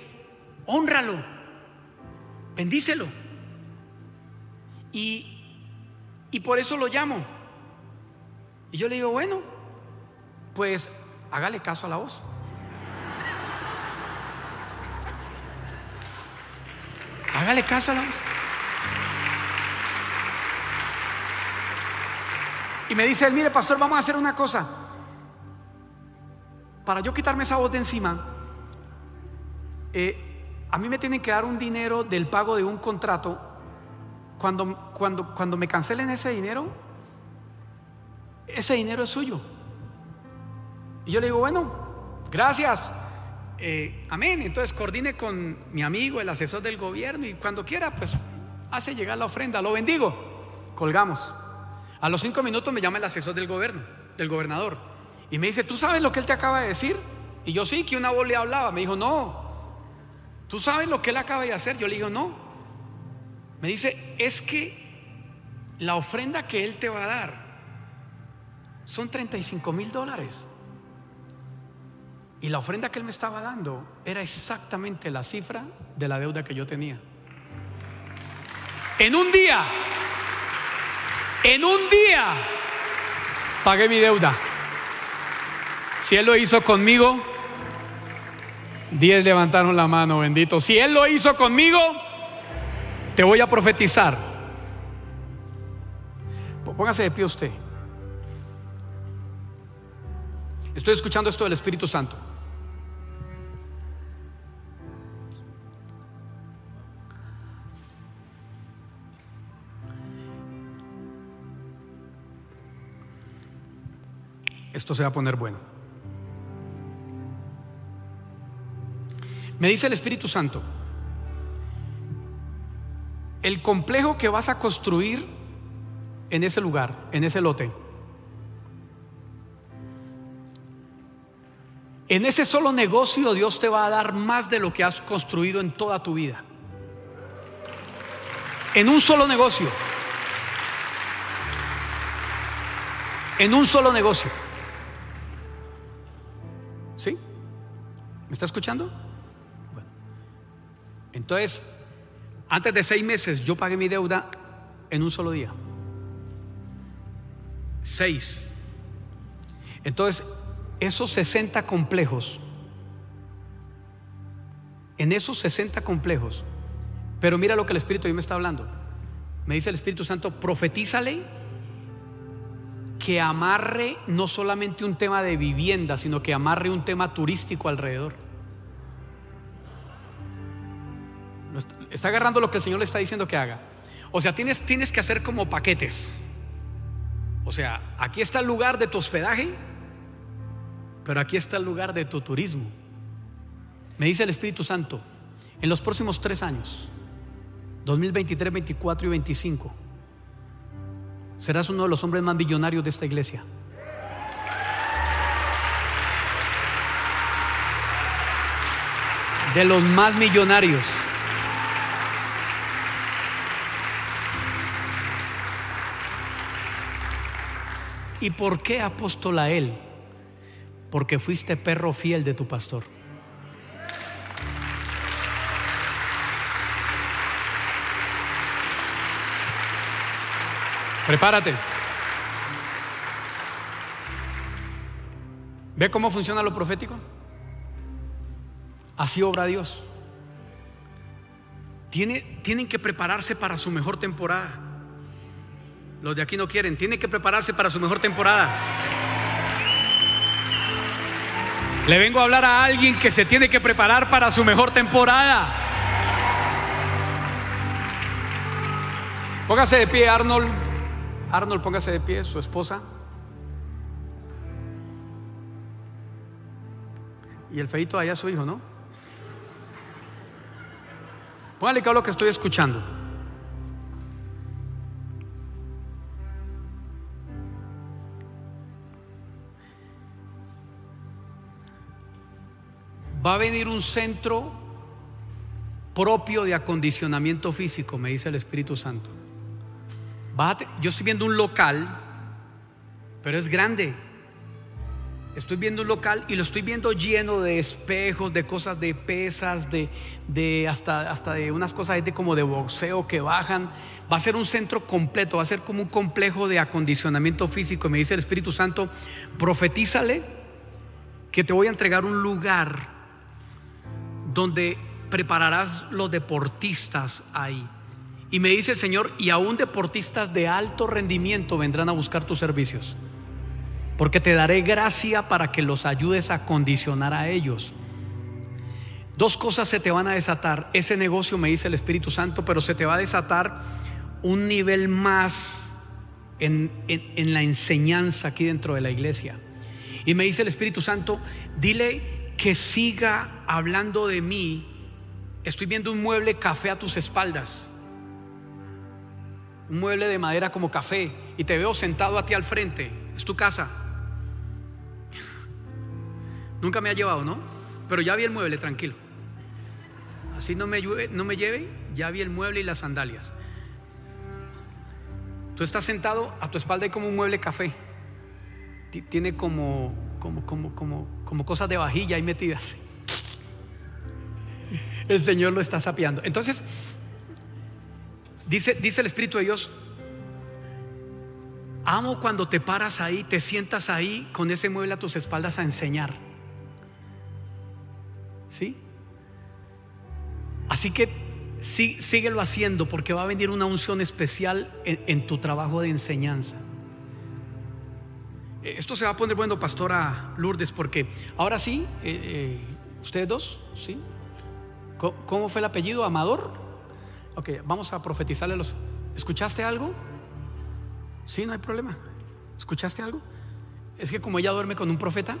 honralo, bendícelo. Y, y por eso lo llamo. Y yo le digo, bueno, pues hágale caso a la voz. Hágale caso a la voz. Y me dice él, mire pastor, vamos a hacer una cosa. Para yo quitarme esa voz de encima, eh, a mí me tienen que dar un dinero del pago de un contrato. Cuando, cuando, cuando me cancelen ese dinero, ese dinero es suyo. Y yo le digo, bueno, gracias. Eh, amén. Entonces coordine con mi amigo, el asesor del gobierno, y cuando quiera, pues hace llegar la ofrenda. Lo bendigo. Colgamos. A los cinco minutos me llama el asesor del gobierno, del gobernador, y me dice, ¿tú sabes lo que él te acaba de decir? Y yo sí, que una voz le hablaba. Me dijo, no. ¿Tú sabes lo que él acaba de hacer? Yo le digo, no. Me dice, es que la ofrenda que él te va a dar son 35 mil dólares. Y la ofrenda que él me estaba dando era exactamente la cifra de la deuda que yo tenía. En un día, en un día, pagué mi deuda. Si él lo hizo conmigo, diez levantaron la mano, bendito. Si él lo hizo conmigo, te voy a profetizar. Póngase de pie usted. Estoy escuchando esto del Espíritu Santo. esto se va a poner bueno. Me dice el Espíritu Santo, el complejo que vas a construir en ese lugar, en ese lote, en ese solo negocio Dios te va a dar más de lo que has construido en toda tu vida. En un solo negocio. En un solo negocio. ¿Me está escuchando? Entonces, antes de seis meses yo pagué mi deuda en un solo día. Seis. Entonces, esos 60 complejos, en esos 60 complejos, pero mira lo que el Espíritu hoy me está hablando. Me dice el Espíritu Santo, profetízale que amarre no solamente un tema de vivienda, sino que amarre un tema turístico alrededor. Está agarrando lo que el Señor le está diciendo que haga. O sea, tienes, tienes que hacer como paquetes. O sea, aquí está el lugar de tu hospedaje, pero aquí está el lugar de tu turismo. Me dice el Espíritu Santo, en los próximos tres años, 2023, 24 y 25, serás uno de los hombres más millonarios de esta iglesia. De los más millonarios. ¿Y por qué apóstol a él? Porque fuiste perro fiel de tu pastor. Prepárate. ¿Ve cómo funciona lo profético? Así obra Dios. tiene, tienen que prepararse para su mejor temporada. Los de aquí no quieren, tienen que prepararse para su mejor temporada. Le vengo a hablar a alguien que se tiene que preparar para su mejor temporada. Póngase de pie, Arnold. Arnold, póngase de pie, su esposa. Y el feito allá su hijo, ¿no? Póngale que lo que estoy escuchando. Va a venir un centro propio de acondicionamiento físico, me dice el Espíritu Santo. yo estoy viendo un local, pero es grande. Estoy viendo un local y lo estoy viendo lleno de espejos, de cosas de pesas, de, de hasta, hasta de unas cosas de como de boxeo que bajan. Va a ser un centro completo, va a ser como un complejo de acondicionamiento físico. Me dice el Espíritu Santo, profetízale que te voy a entregar un lugar donde prepararás los deportistas ahí. Y me dice el Señor, y aún deportistas de alto rendimiento vendrán a buscar tus servicios porque te daré gracia para que los ayudes a condicionar a ellos. Dos cosas se te van a desatar. Ese negocio me dice el Espíritu Santo, pero se te va a desatar un nivel más en, la enseñanza aquí dentro de la iglesia. Y me dice el Espíritu Santo, dile que siga hablando de mí. Estoy viendo un mueble café a tus espaldas. Un mueble de madera como café. Y te veo sentado a ti al frente. Es tu casa. Nunca me ha llevado, ¿no? Pero ya vi el mueble, tranquilo. Así no me, no me lleve, ya vi el mueble y las sandalias. Tú estás sentado, a tu espalda hay como un mueble café. Tiene como, como, como, como, como cosas de vajilla ahí metidas. El Señor lo está sapeando. Entonces, dice, dice el Espíritu de Dios, amo cuando te paras ahí, te sientas ahí con ese mueble a tus espaldas a enseñar. ¿Sí? Así que sí, síguelo haciendo porque va a venir una unción especial en, tu trabajo de enseñanza. Esto se va a poner bueno, pastora Lourdes, porque ahora sí, eh, eh, ustedes dos, ¿sí? ¿Cómo, fue el apellido? ¿Amador? Ok, vamos a profetizarle los... ¿Escuchaste algo? Sí, no hay problema. ¿Escuchaste algo? Es que como ella duerme con un profeta,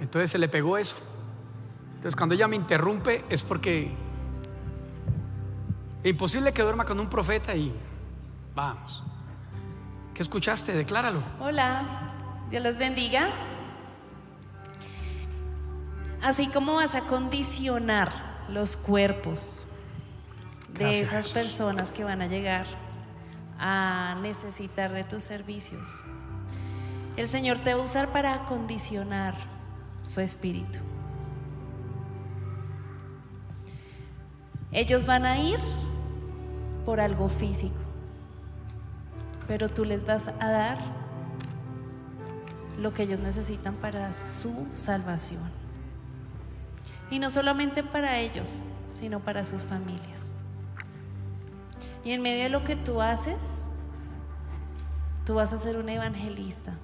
entonces se le pegó eso. Entonces cuando ella me interrumpe es porque imposible que duerma con un profeta y vamos. ¿Qué escuchaste? Decláralo. Hola, Dios les bendiga. Así como vas a condicionar los cuerpos de esas personas que van a llegar a necesitar de tus servicios. El Señor te va a usar para acondicionar su espíritu. Ellos van a ir por algo físico, pero tú les vas a dar lo que ellos necesitan para su salvación. Y no solamente para ellos, sino para sus familias. Y en medio de lo que tú haces, tú vas a ser un evangelista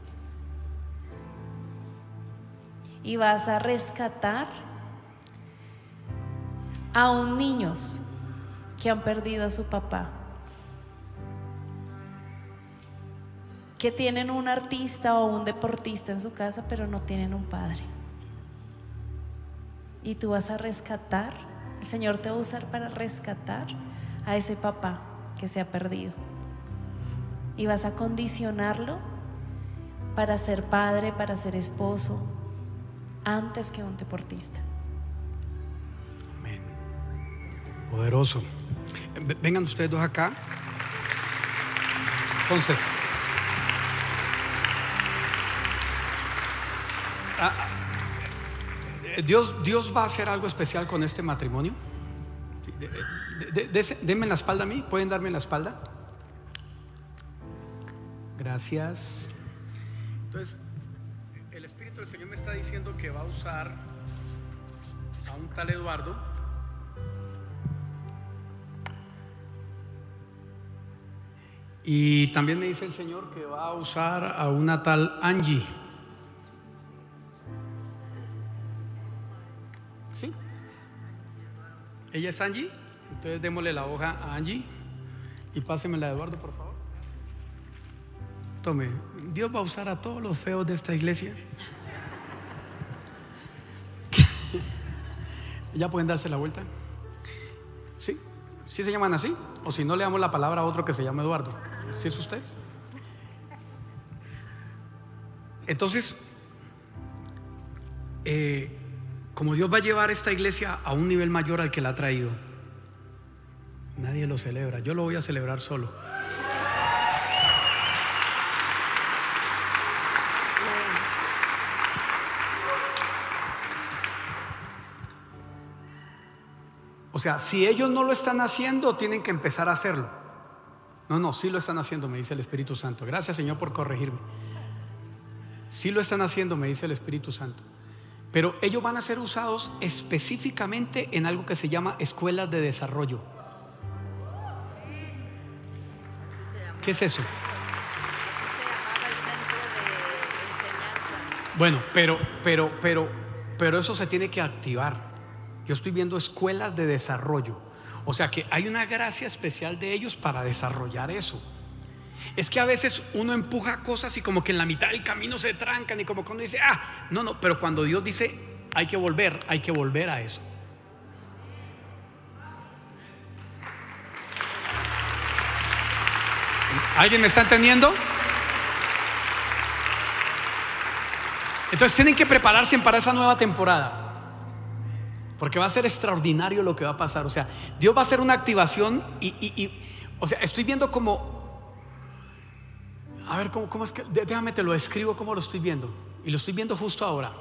y vas a rescatar a un niños que han perdido a su papá, que tienen un artista o un deportista en su casa, pero no tienen un padre. Y tú vas a rescatar, el Señor te va a usar para rescatar a ese papá que se ha perdido. Y vas a condicionarlo para ser padre, para ser esposo, antes que un deportista. Amén. Poderoso. Vengan ustedes dos acá. Entonces, Dios, Dios va a hacer algo especial con este matrimonio. De, denme la espalda a mí, pueden darme la espalda. Gracias. Entonces, el Espíritu del Señor me está diciendo que va a usar a un tal Eduardo. Y también me dice el Señor que va a usar a una tal Angie. ¿Ella es Angie? Entonces démosle la hoja a Angie y pásemela a Eduardo, por favor. Tome, Dios va a usar a todos los feos de esta iglesia. ¿Ya pueden darse la vuelta? ¿Sí? ¿Sí se llaman así? O si no, le damos la palabra a otro que se llama Eduardo. ¿Sí es usted? Entonces, eh, como Dios va a llevar esta iglesia a un nivel mayor al que la ha traído, nadie lo celebra. Yo lo voy a celebrar solo. O sea, si ellos no lo están haciendo, tienen que empezar a hacerlo. No, no, sí lo están haciendo, me dice el Espíritu Santo. Gracias Señor por corregirme. Sí lo están haciendo, me dice el Espíritu Santo. Pero ellos van a ser usados específicamente en algo que se llama escuelas de desarrollo. ¿Qué es eso? Bueno, pero, pero, pero, pero eso se tiene que activar. Yo estoy viendo escuelas de desarrollo. O sea que hay una gracia especial de ellos para desarrollar eso. Es que a veces uno empuja cosas y como que en la mitad del camino se trancan y como cuando dice, ah, no, no, pero cuando Dios dice, hay que volver, hay que volver a eso. ¿Alguien me está entendiendo? Entonces tienen que prepararse para esa nueva temporada. Porque va a ser extraordinario lo que va a pasar. O sea, Dios va a hacer una activación y, o sea, estoy viendo como... A ver, ¿cómo, ¿cómo, es que? Déjame te lo escribo como lo estoy viendo. Y lo estoy viendo justo ahora.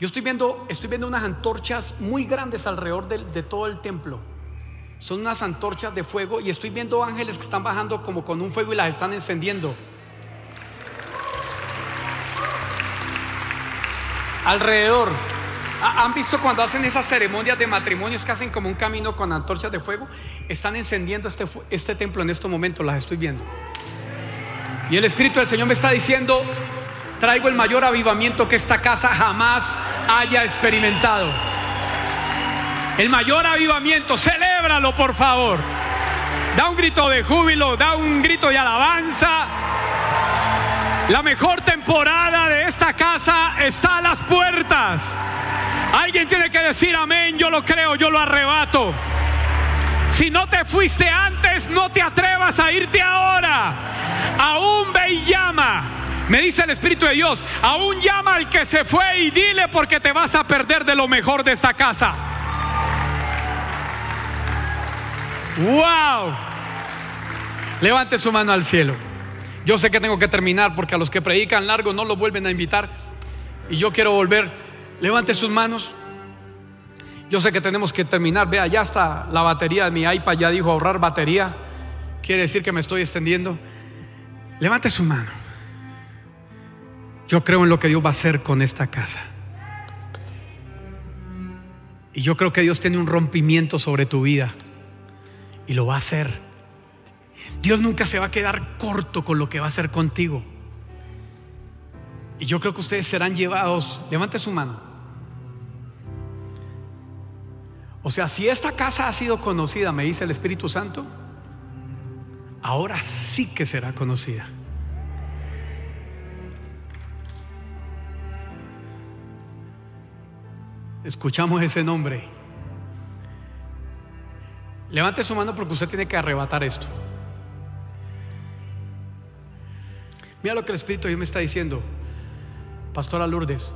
Yo estoy viendo, estoy viendo unas antorchas muy grandes alrededor de, de todo el templo. Son unas antorchas de fuego y estoy viendo ángeles que están bajando como con un fuego y las están encendiendo. Alrededor. ¿Han visto cuando hacen esas ceremonias de matrimonios que hacen como un camino con antorchas de fuego? Están encendiendo este, este templo en estos momentos, las estoy viendo. Y el Espíritu del Señor me está diciendo, traigo el mayor avivamiento que esta casa jamás haya experimentado. El mayor avivamiento, celébralo por favor. Da un grito de júbilo, da un grito de alabanza. La mejor temporada de esta casa está a las puertas. Alguien tiene que decir amén, yo lo creo, yo lo arrebato. Si no te fuiste antes, no te atrevas a irte ahora. Aún ve y llama. Me dice el Espíritu de Dios, aún llama al que se fue y dile porque te vas a perder de lo mejor de esta casa. ¡Wow! Levante su mano al cielo. Yo sé que tengo que terminar porque a los que predican largo no los vuelven a invitar. Y yo quiero volver Levante sus manos. Yo sé que tenemos que terminar. Vea, ya está la batería mi iPad, ya dijo ahorrar batería. Quiere decir que me estoy extendiendo. Levante su mano. Yo creo en lo que Dios va a hacer con esta casa. Y yo creo que Dios tiene un rompimiento sobre tu vida. Y lo va a hacer. Dios nunca se va a quedar corto con lo que va a hacer contigo. Y yo creo que ustedes serán llevados. Levante su mano O sea, si esta casa ha sido conocida, me dice el Espíritu Santo, ahora sí que será conocida. Escuchamos ese nombre. Levante su mano porque usted tiene que arrebatar esto. Mira lo que el Espíritu Dios me está diciendo, Pastora Lourdes.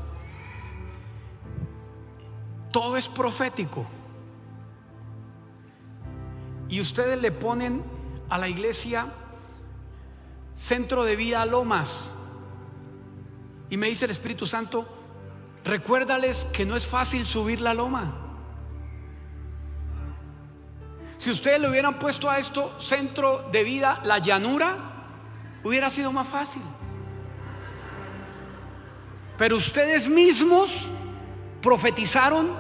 Todo es profético. Y ustedes le ponen a la iglesia centro de vida Lomas. Y me dice el Espíritu Santo, recuérdales que no es fácil subir la loma. Si ustedes le hubieran puesto a esto centro de vida la llanura, hubiera sido más fácil. Pero ustedes mismos profetizaron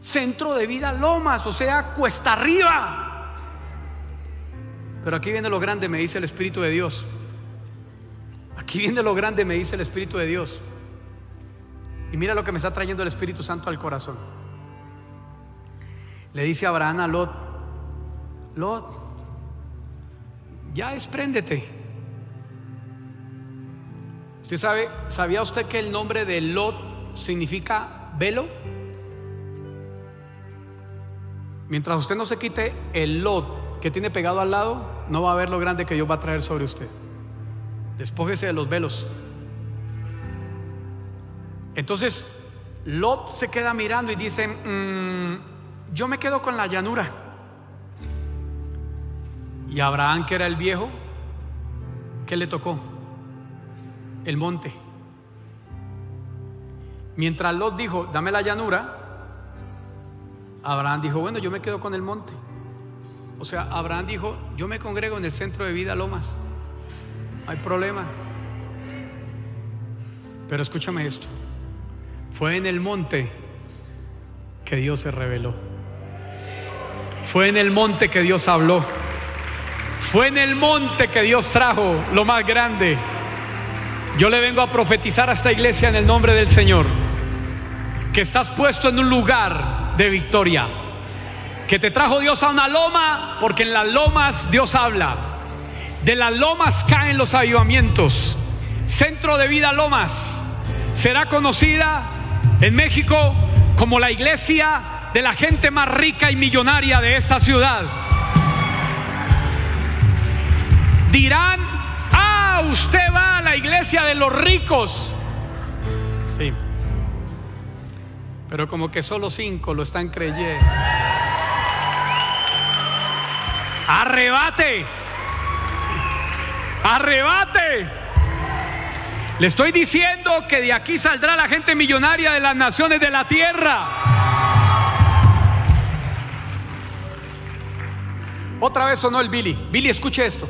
centro de vida Lomas, o sea, cuesta arriba. Pero aquí viene lo grande, me dice el Espíritu de Dios. Aquí viene lo grande, me dice el Espíritu de Dios. Y mira lo que me está trayendo el Espíritu Santo al corazón. Le dice Abraham a Lot, Lot, ya despréndete. ¿Usted sabe, sabía usted que el nombre de Lot significa velo? Mientras usted no se quite el Lot que tiene pegado al lado, no va a ver lo grande que Dios va a traer sobre usted. Despójese de los velos. Entonces, Lot se queda mirando y dice, mm, yo me quedo con la llanura. Y Abraham, que era el viejo, ¿qué le tocó? El monte. Mientras Lot dijo, dame la llanura, Abraham dijo, bueno, yo me quedo con el monte. O sea, Abraham dijo, yo me congrego en el centro de vida Lomas. Hay problema. Pero escúchame esto. Fue en el monte que Dios se reveló. Fue en el monte que Dios habló. Fue en el monte que Dios trajo lo más grande. Yo le vengo a profetizar a esta iglesia en el nombre del Señor. Que estás puesto en un lugar de victoria. Que te trajo Dios a una loma porque en las lomas Dios habla. De las lomas caen los avivamientos. Centro de vida Lomas será conocida en México como la iglesia de la gente más rica y millonaria de esta ciudad. Dirán, ah, usted va a la iglesia de los ricos. Sí. Pero como que solo cinco lo están creyendo. Arrebate. Arrebate. Le estoy diciendo que de aquí saldrá la gente millonaria de las naciones de la tierra. Otra vez sonó el Billy. Billy, escuche esto.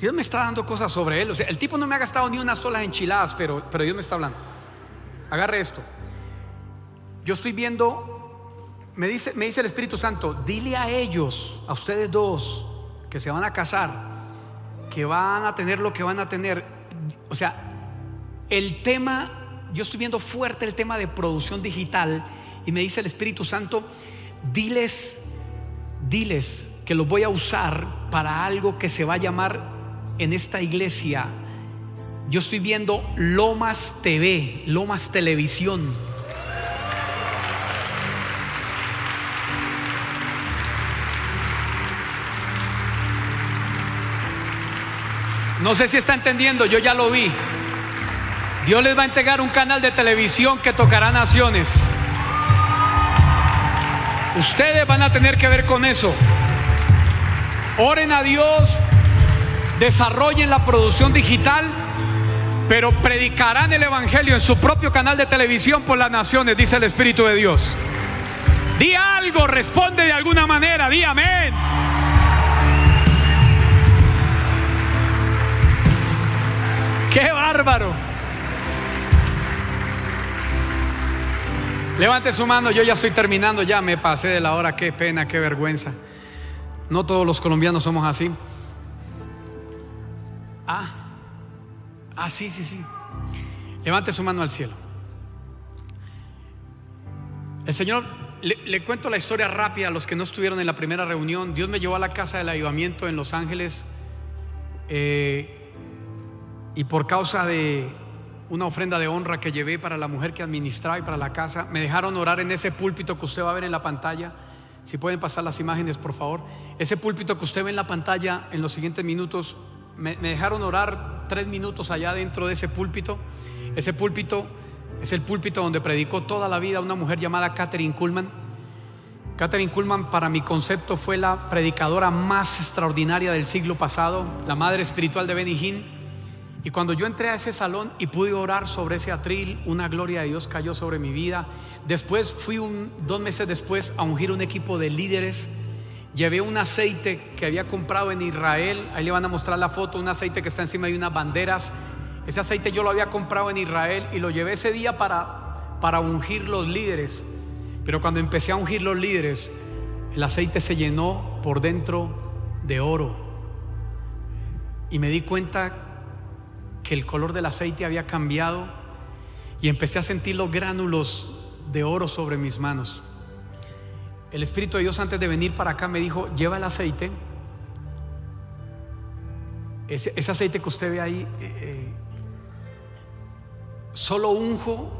Dios me está dando cosas sobre él. O sea, el tipo no me ha gastado ni unas solas enchiladas, pero, pero Dios me está hablando. Agarre esto. Yo estoy viendo, me dice, me dice el Espíritu Santo, dile a ellos, a ustedes dos, que se van a casar, que van a tener lo que van a tener. O sea, el tema, yo estoy viendo fuerte el tema de producción digital y me dice el Espíritu Santo, diles, diles que los voy a usar para algo que se va a llamar en esta iglesia, yo estoy viendo Lomas TV, Lomas Televisión. No sé si está entendiendo, yo ya lo vi. Dios les va a entregar un canal de televisión que tocará naciones. Ustedes van a tener que ver con eso. Oren a Dios desarrollen la producción digital, pero predicarán el Evangelio en su propio canal de televisión por las naciones, dice el Espíritu de Dios. Di algo, responde de alguna manera, di amén. ¡Qué bárbaro! Levante su mano, yo ya estoy terminando, ya me pasé de la hora, qué pena, qué vergüenza. No todos los colombianos somos así. Ah, ah, sí, sí, sí. Levante su mano al cielo. El Señor, le, cuento la historia rápida a los que no estuvieron en la primera reunión. Dios me llevó a la casa del avivamiento en Los Ángeles eh, y por causa de una ofrenda de honra que llevé para la mujer que administraba y para la casa, me dejaron orar en ese púlpito que usted va a ver en la pantalla. Si pueden pasar las imágenes, por favor. Ese púlpito que usted ve en la pantalla en los siguientes minutos me, dejaron orar tres minutos allá dentro de ese púlpito. Ese púlpito es el púlpito donde predicó toda la vida una mujer llamada Catherine Kuhlman. Catherine Kuhlman para mi concepto fue la predicadora más extraordinaria del siglo pasado, la madre espiritual de Benny Hinn. Y cuando yo entré a ese salón y pude orar sobre ese atril, una gloria de Dios cayó sobre mi vida. Después fui un, dos meses después a ungir un equipo de líderes Llevé un aceite que había comprado en Israel. Ahí le van a mostrar la foto, un aceite que está encima de unas banderas. Ese aceite yo lo había comprado en Israel y lo llevé ese día para, para ungir los líderes. Pero cuando empecé a ungir los líderes, el aceite se llenó por dentro de oro. Y me di cuenta que el color del aceite había cambiado y empecé a sentir los gránulos de oro sobre mis manos. El Espíritu de Dios antes de venir para acá me dijo, lleva el aceite. Ese, aceite que usted ve ahí, eh, eh, solo unjo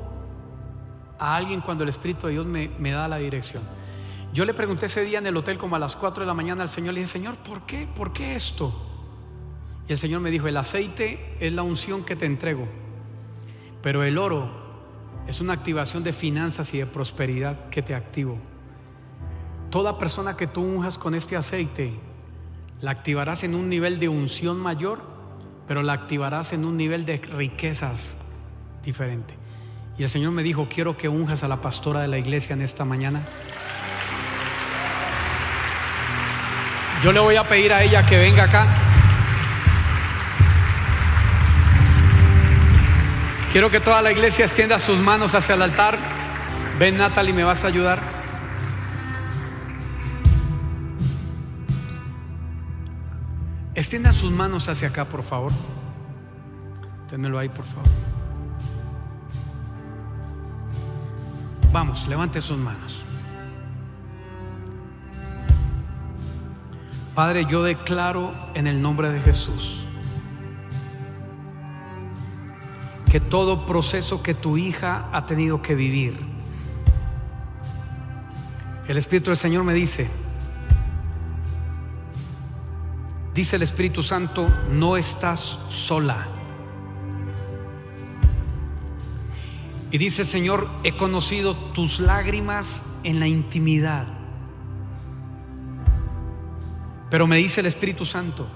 a alguien cuando el Espíritu de Dios me, me, da la dirección. Yo le pregunté ese día en el hotel como a las 4 de la mañana al Señor, le dije, Señor, ¿por qué? ¿Por qué esto? Y el Señor me dijo, el aceite es la unción que te entrego, pero el oro es una activación de finanzas y de prosperidad que te activo. Toda persona que tú unjas con este aceite, la activarás en un nivel de unción mayor, pero la activarás en un nivel de riquezas diferente. Y el Señor me dijo, quiero que unjas a la pastora de la iglesia en esta mañana. Yo le voy a pedir a ella que venga acá. Quiero que toda la iglesia extienda sus manos hacia el altar. Ven Natalie, ¿me vas a ayudar? Extienda sus manos hacia acá, por favor. Ténmelo ahí, por favor. Vamos, levante sus manos. Padre, yo declaro en el nombre de Jesús que todo proceso que tu hija ha tenido que vivir, el Espíritu del Señor me dice, Dice el Espíritu Santo, no estás sola. Y dice el Señor, he conocido tus lágrimas en la intimidad. Pero me dice el Espíritu Santo,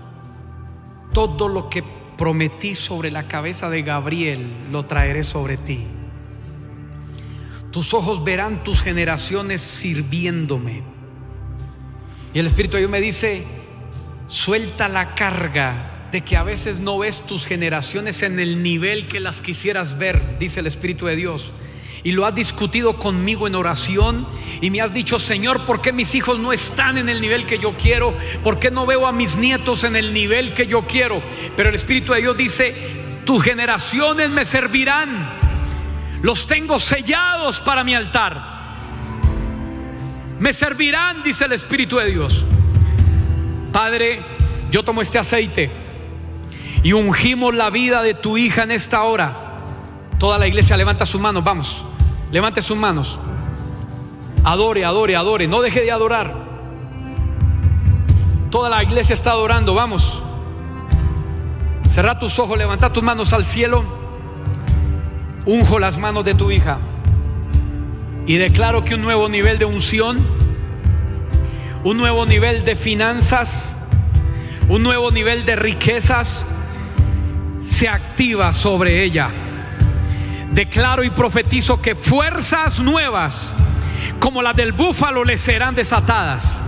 todo lo que prometí sobre la cabeza de Gabriel lo traeré sobre ti. Tus ojos verán tus generaciones sirviéndome. Y el Espíritu de Dios me dice, Suelta la carga de que a veces no ves tus generaciones en el nivel que las quisieras ver, dice el Espíritu de Dios. Y lo has discutido conmigo en oración y me has dicho, Señor, ¿por qué mis hijos no están en el nivel que yo quiero? ¿Por qué no veo a mis nietos en el nivel que yo quiero? Pero el Espíritu de Dios dice, tus generaciones me servirán. Los tengo sellados para mi altar. Me servirán, dice el Espíritu de Dios. Padre, yo tomo este aceite y ungimos la vida de tu hija en esta hora. Toda la iglesia levanta sus manos, vamos, levante sus manos. Adore, adore, adore, no deje de adorar. Toda la iglesia está adorando, vamos. Cerra tus ojos, levanta tus manos al cielo. Unjo las manos de tu hija y declaro que un nuevo nivel de unción un nuevo nivel de finanzas, un nuevo nivel de riquezas se activa sobre ella. Declaro y profetizo que fuerzas nuevas como las del búfalo le serán desatadas.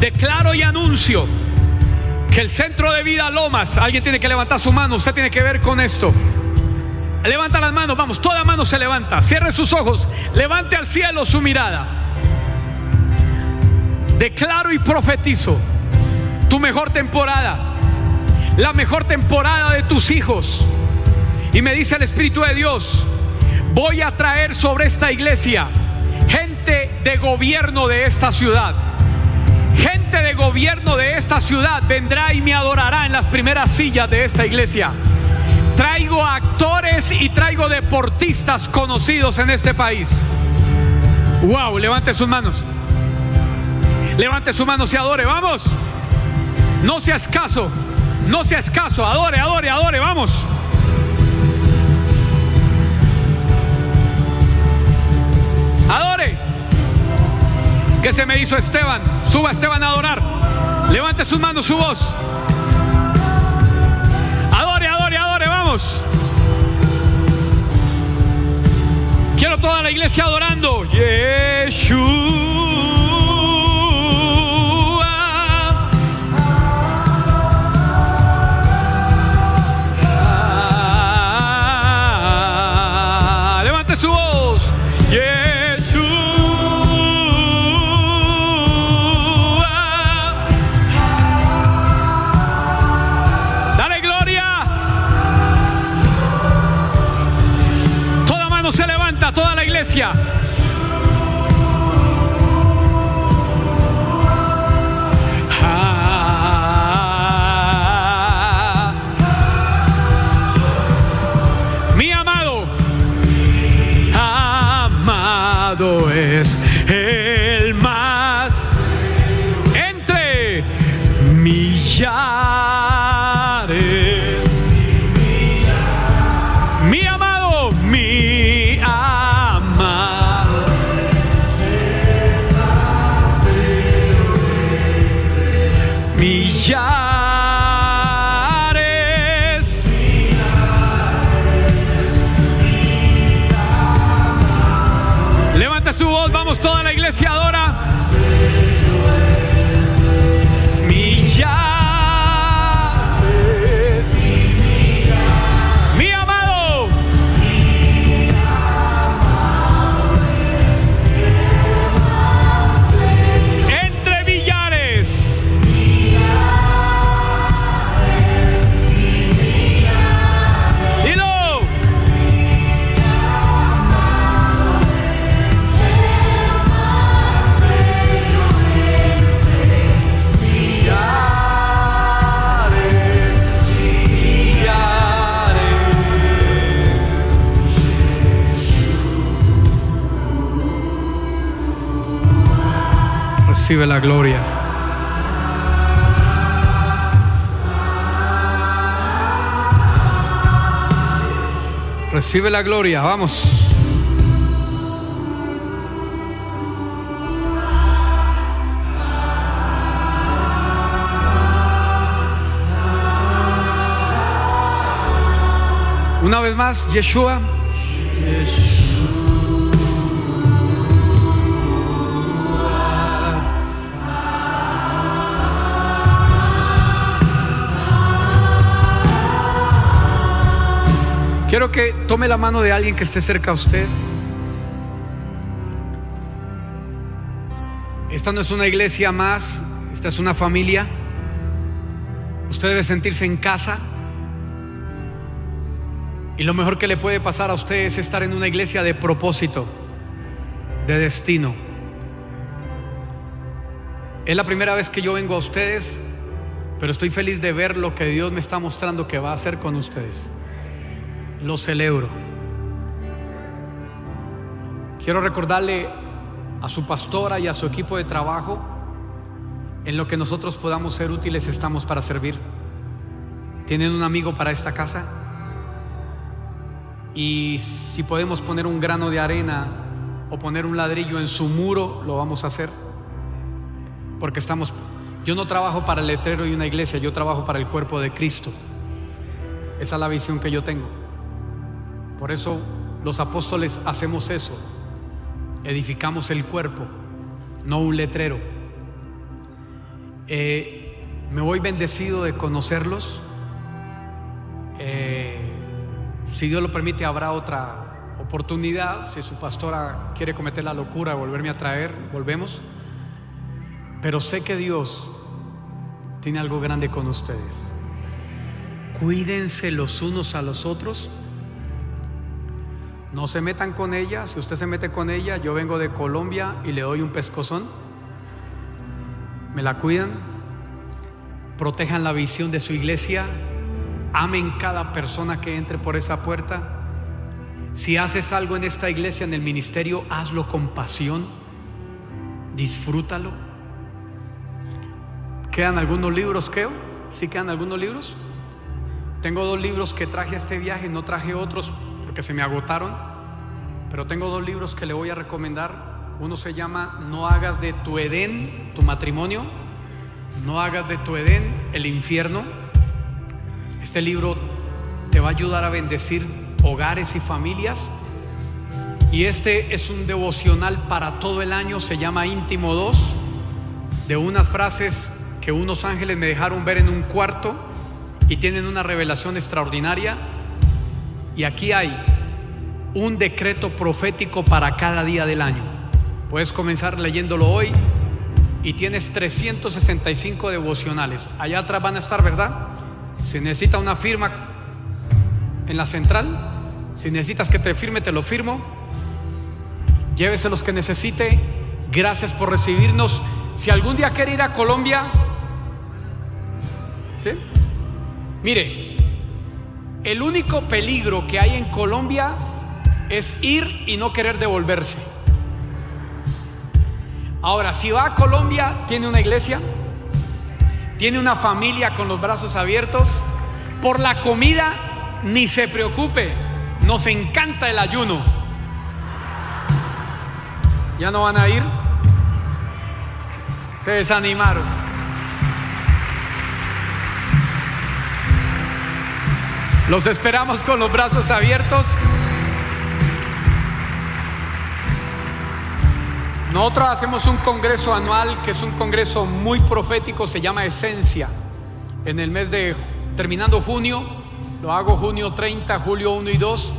Declaro y anuncio que el centro de vida Lomas, alguien tiene que levantar su mano, usted tiene que ver con esto. Levanta las manos, vamos, toda mano se levanta, cierre sus ojos, levante al cielo su mirada. Declaro y profetizo tu mejor temporada, la mejor temporada de tus hijos. Y me dice el Espíritu de Dios, voy a traer sobre esta iglesia gente de gobierno de esta ciudad. Gente de gobierno de esta ciudad vendrá y me adorará en las primeras sillas de esta iglesia. Traigo actores y traigo deportistas conocidos en este país. Wow, levante sus manos. Levante su mano y adore, vamos. No sea escaso, no sea escaso, adore, adore, adore, vamos. ¿Qué se me hizo Esteban? Suba Esteban a adorar. Levante sus manos, su voz. Adore, adore, adore, vamos. Quiero toda la iglesia adorando. Yeshua. Toda La gloria. Recibe la gloria, vamos. Una vez más, Yeshua. Quiero que tome la mano de alguien que esté cerca a usted. Esta no es una iglesia más, esta es una familia. Usted debe sentirse en casa. Y lo mejor que le puede pasar a usted es estar en una iglesia de propósito, de destino. Es la primera vez que yo vengo a ustedes, pero estoy feliz de ver lo que Dios me está mostrando que va a hacer con ustedes. Lo celebro. Quiero recordarle a su pastora y a su equipo de trabajo, en lo que nosotros podamos ser útiles estamos para servir. ¿Tienen un amigo para esta casa? Y si podemos poner un grano de arena o poner un ladrillo en su muro, lo vamos a hacer. Porque estamos, yo no trabajo para el letrero y una iglesia, yo trabajo para el cuerpo de Cristo. Esa es la visión que yo tengo. Por eso los apóstoles hacemos eso. Edificamos el cuerpo, no un letrero. Eh, me voy bendecido de conocerlos. Eh, si Dios lo permite, habrá otra oportunidad. Si su pastora quiere cometer la locura de volverme a traer, volvemos. Pero sé que Dios tiene algo grande con ustedes. Cuídense los unos a los otros. No se metan con ella. Si usted se mete con ella, yo vengo de Colombia y le doy un pescozón. Me la cuidan. Protejan la visión de su iglesia. Amen cada persona que entre por esa puerta. Si haces algo en esta iglesia, en el ministerio, hazlo con pasión. Disfrútalo. ¿Quedan algunos libros, Keo? ¿Sí quedan algunos libros? Tengo dos libros que traje a este viaje, no traje otros porque se me agotaron, pero tengo dos libros que le voy a recomendar. Uno se llama No hagas de tu Edén tu matrimonio, no hagas de tu Edén el infierno. Este libro te va a ayudar a bendecir hogares y familias. Y este es un devocional para todo el año, se llama Íntimo 2, de unas frases que unos ángeles me dejaron ver en un cuarto y tienen una revelación extraordinaria. Y aquí hay un decreto profético para cada día del año. Puedes comenzar leyéndolo hoy y tienes 365 devocionales. Allá atrás van a estar, ¿verdad? Si necesita una firma en la central, si necesitas que te firme, te lo firmo. llévese los que necesite. Gracias por recibirnos. Si algún día quiere ir a Colombia, ¿sí? Mire, el único peligro que hay en Colombia es ir y no querer devolverse. Ahora, si va a Colombia, tiene una iglesia, tiene una familia con los brazos abiertos, por la comida ni se preocupe, nos encanta el ayuno. ¿Ya no van a ir? Se desanimaron. Los esperamos con los brazos abiertos. Nosotros hacemos un congreso anual que es un congreso muy profético, se llama Esencia. En el mes de terminando junio, lo hago junio 30, julio 1 y 2.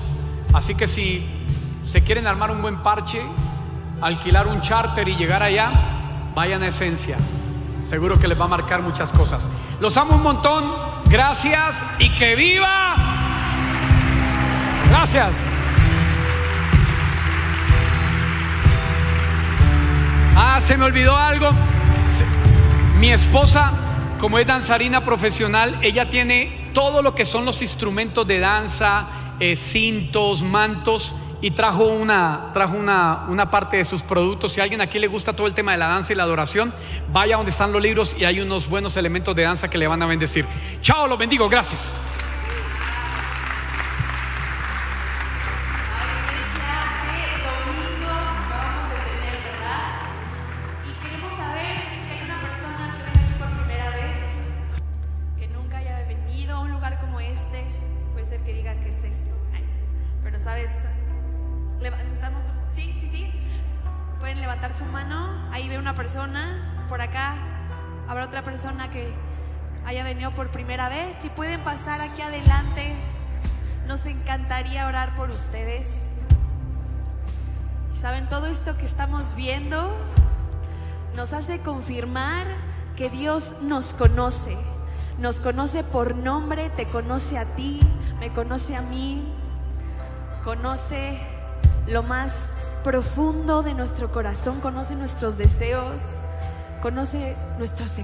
Así que si se quieren armar un buen parche, alquilar un charter y llegar allá, vayan a Esencia. Seguro que les va a marcar muchas cosas. Los amo un montón. Gracias y que viva. Gracias. Ah, se me olvidó algo. Mi esposa, como es danzarina profesional, ella tiene todo lo que son los instrumentos de danza, eh, cintos, mantos y trajo una, trajo una, una parte de sus productos. Si a alguien aquí le gusta todo el tema de la danza y la adoración, vaya donde están los libros y hay unos buenos elementos de danza que le van a bendecir. Chao, los bendigo, gracias. Saben, todo esto que estamos viendo nos hace confirmar que Dios nos conoce. Nos conoce por nombre, te conoce a ti, me conoce a mí, conoce lo más profundo de nuestro corazón, conoce nuestros deseos, conoce nuestros secretos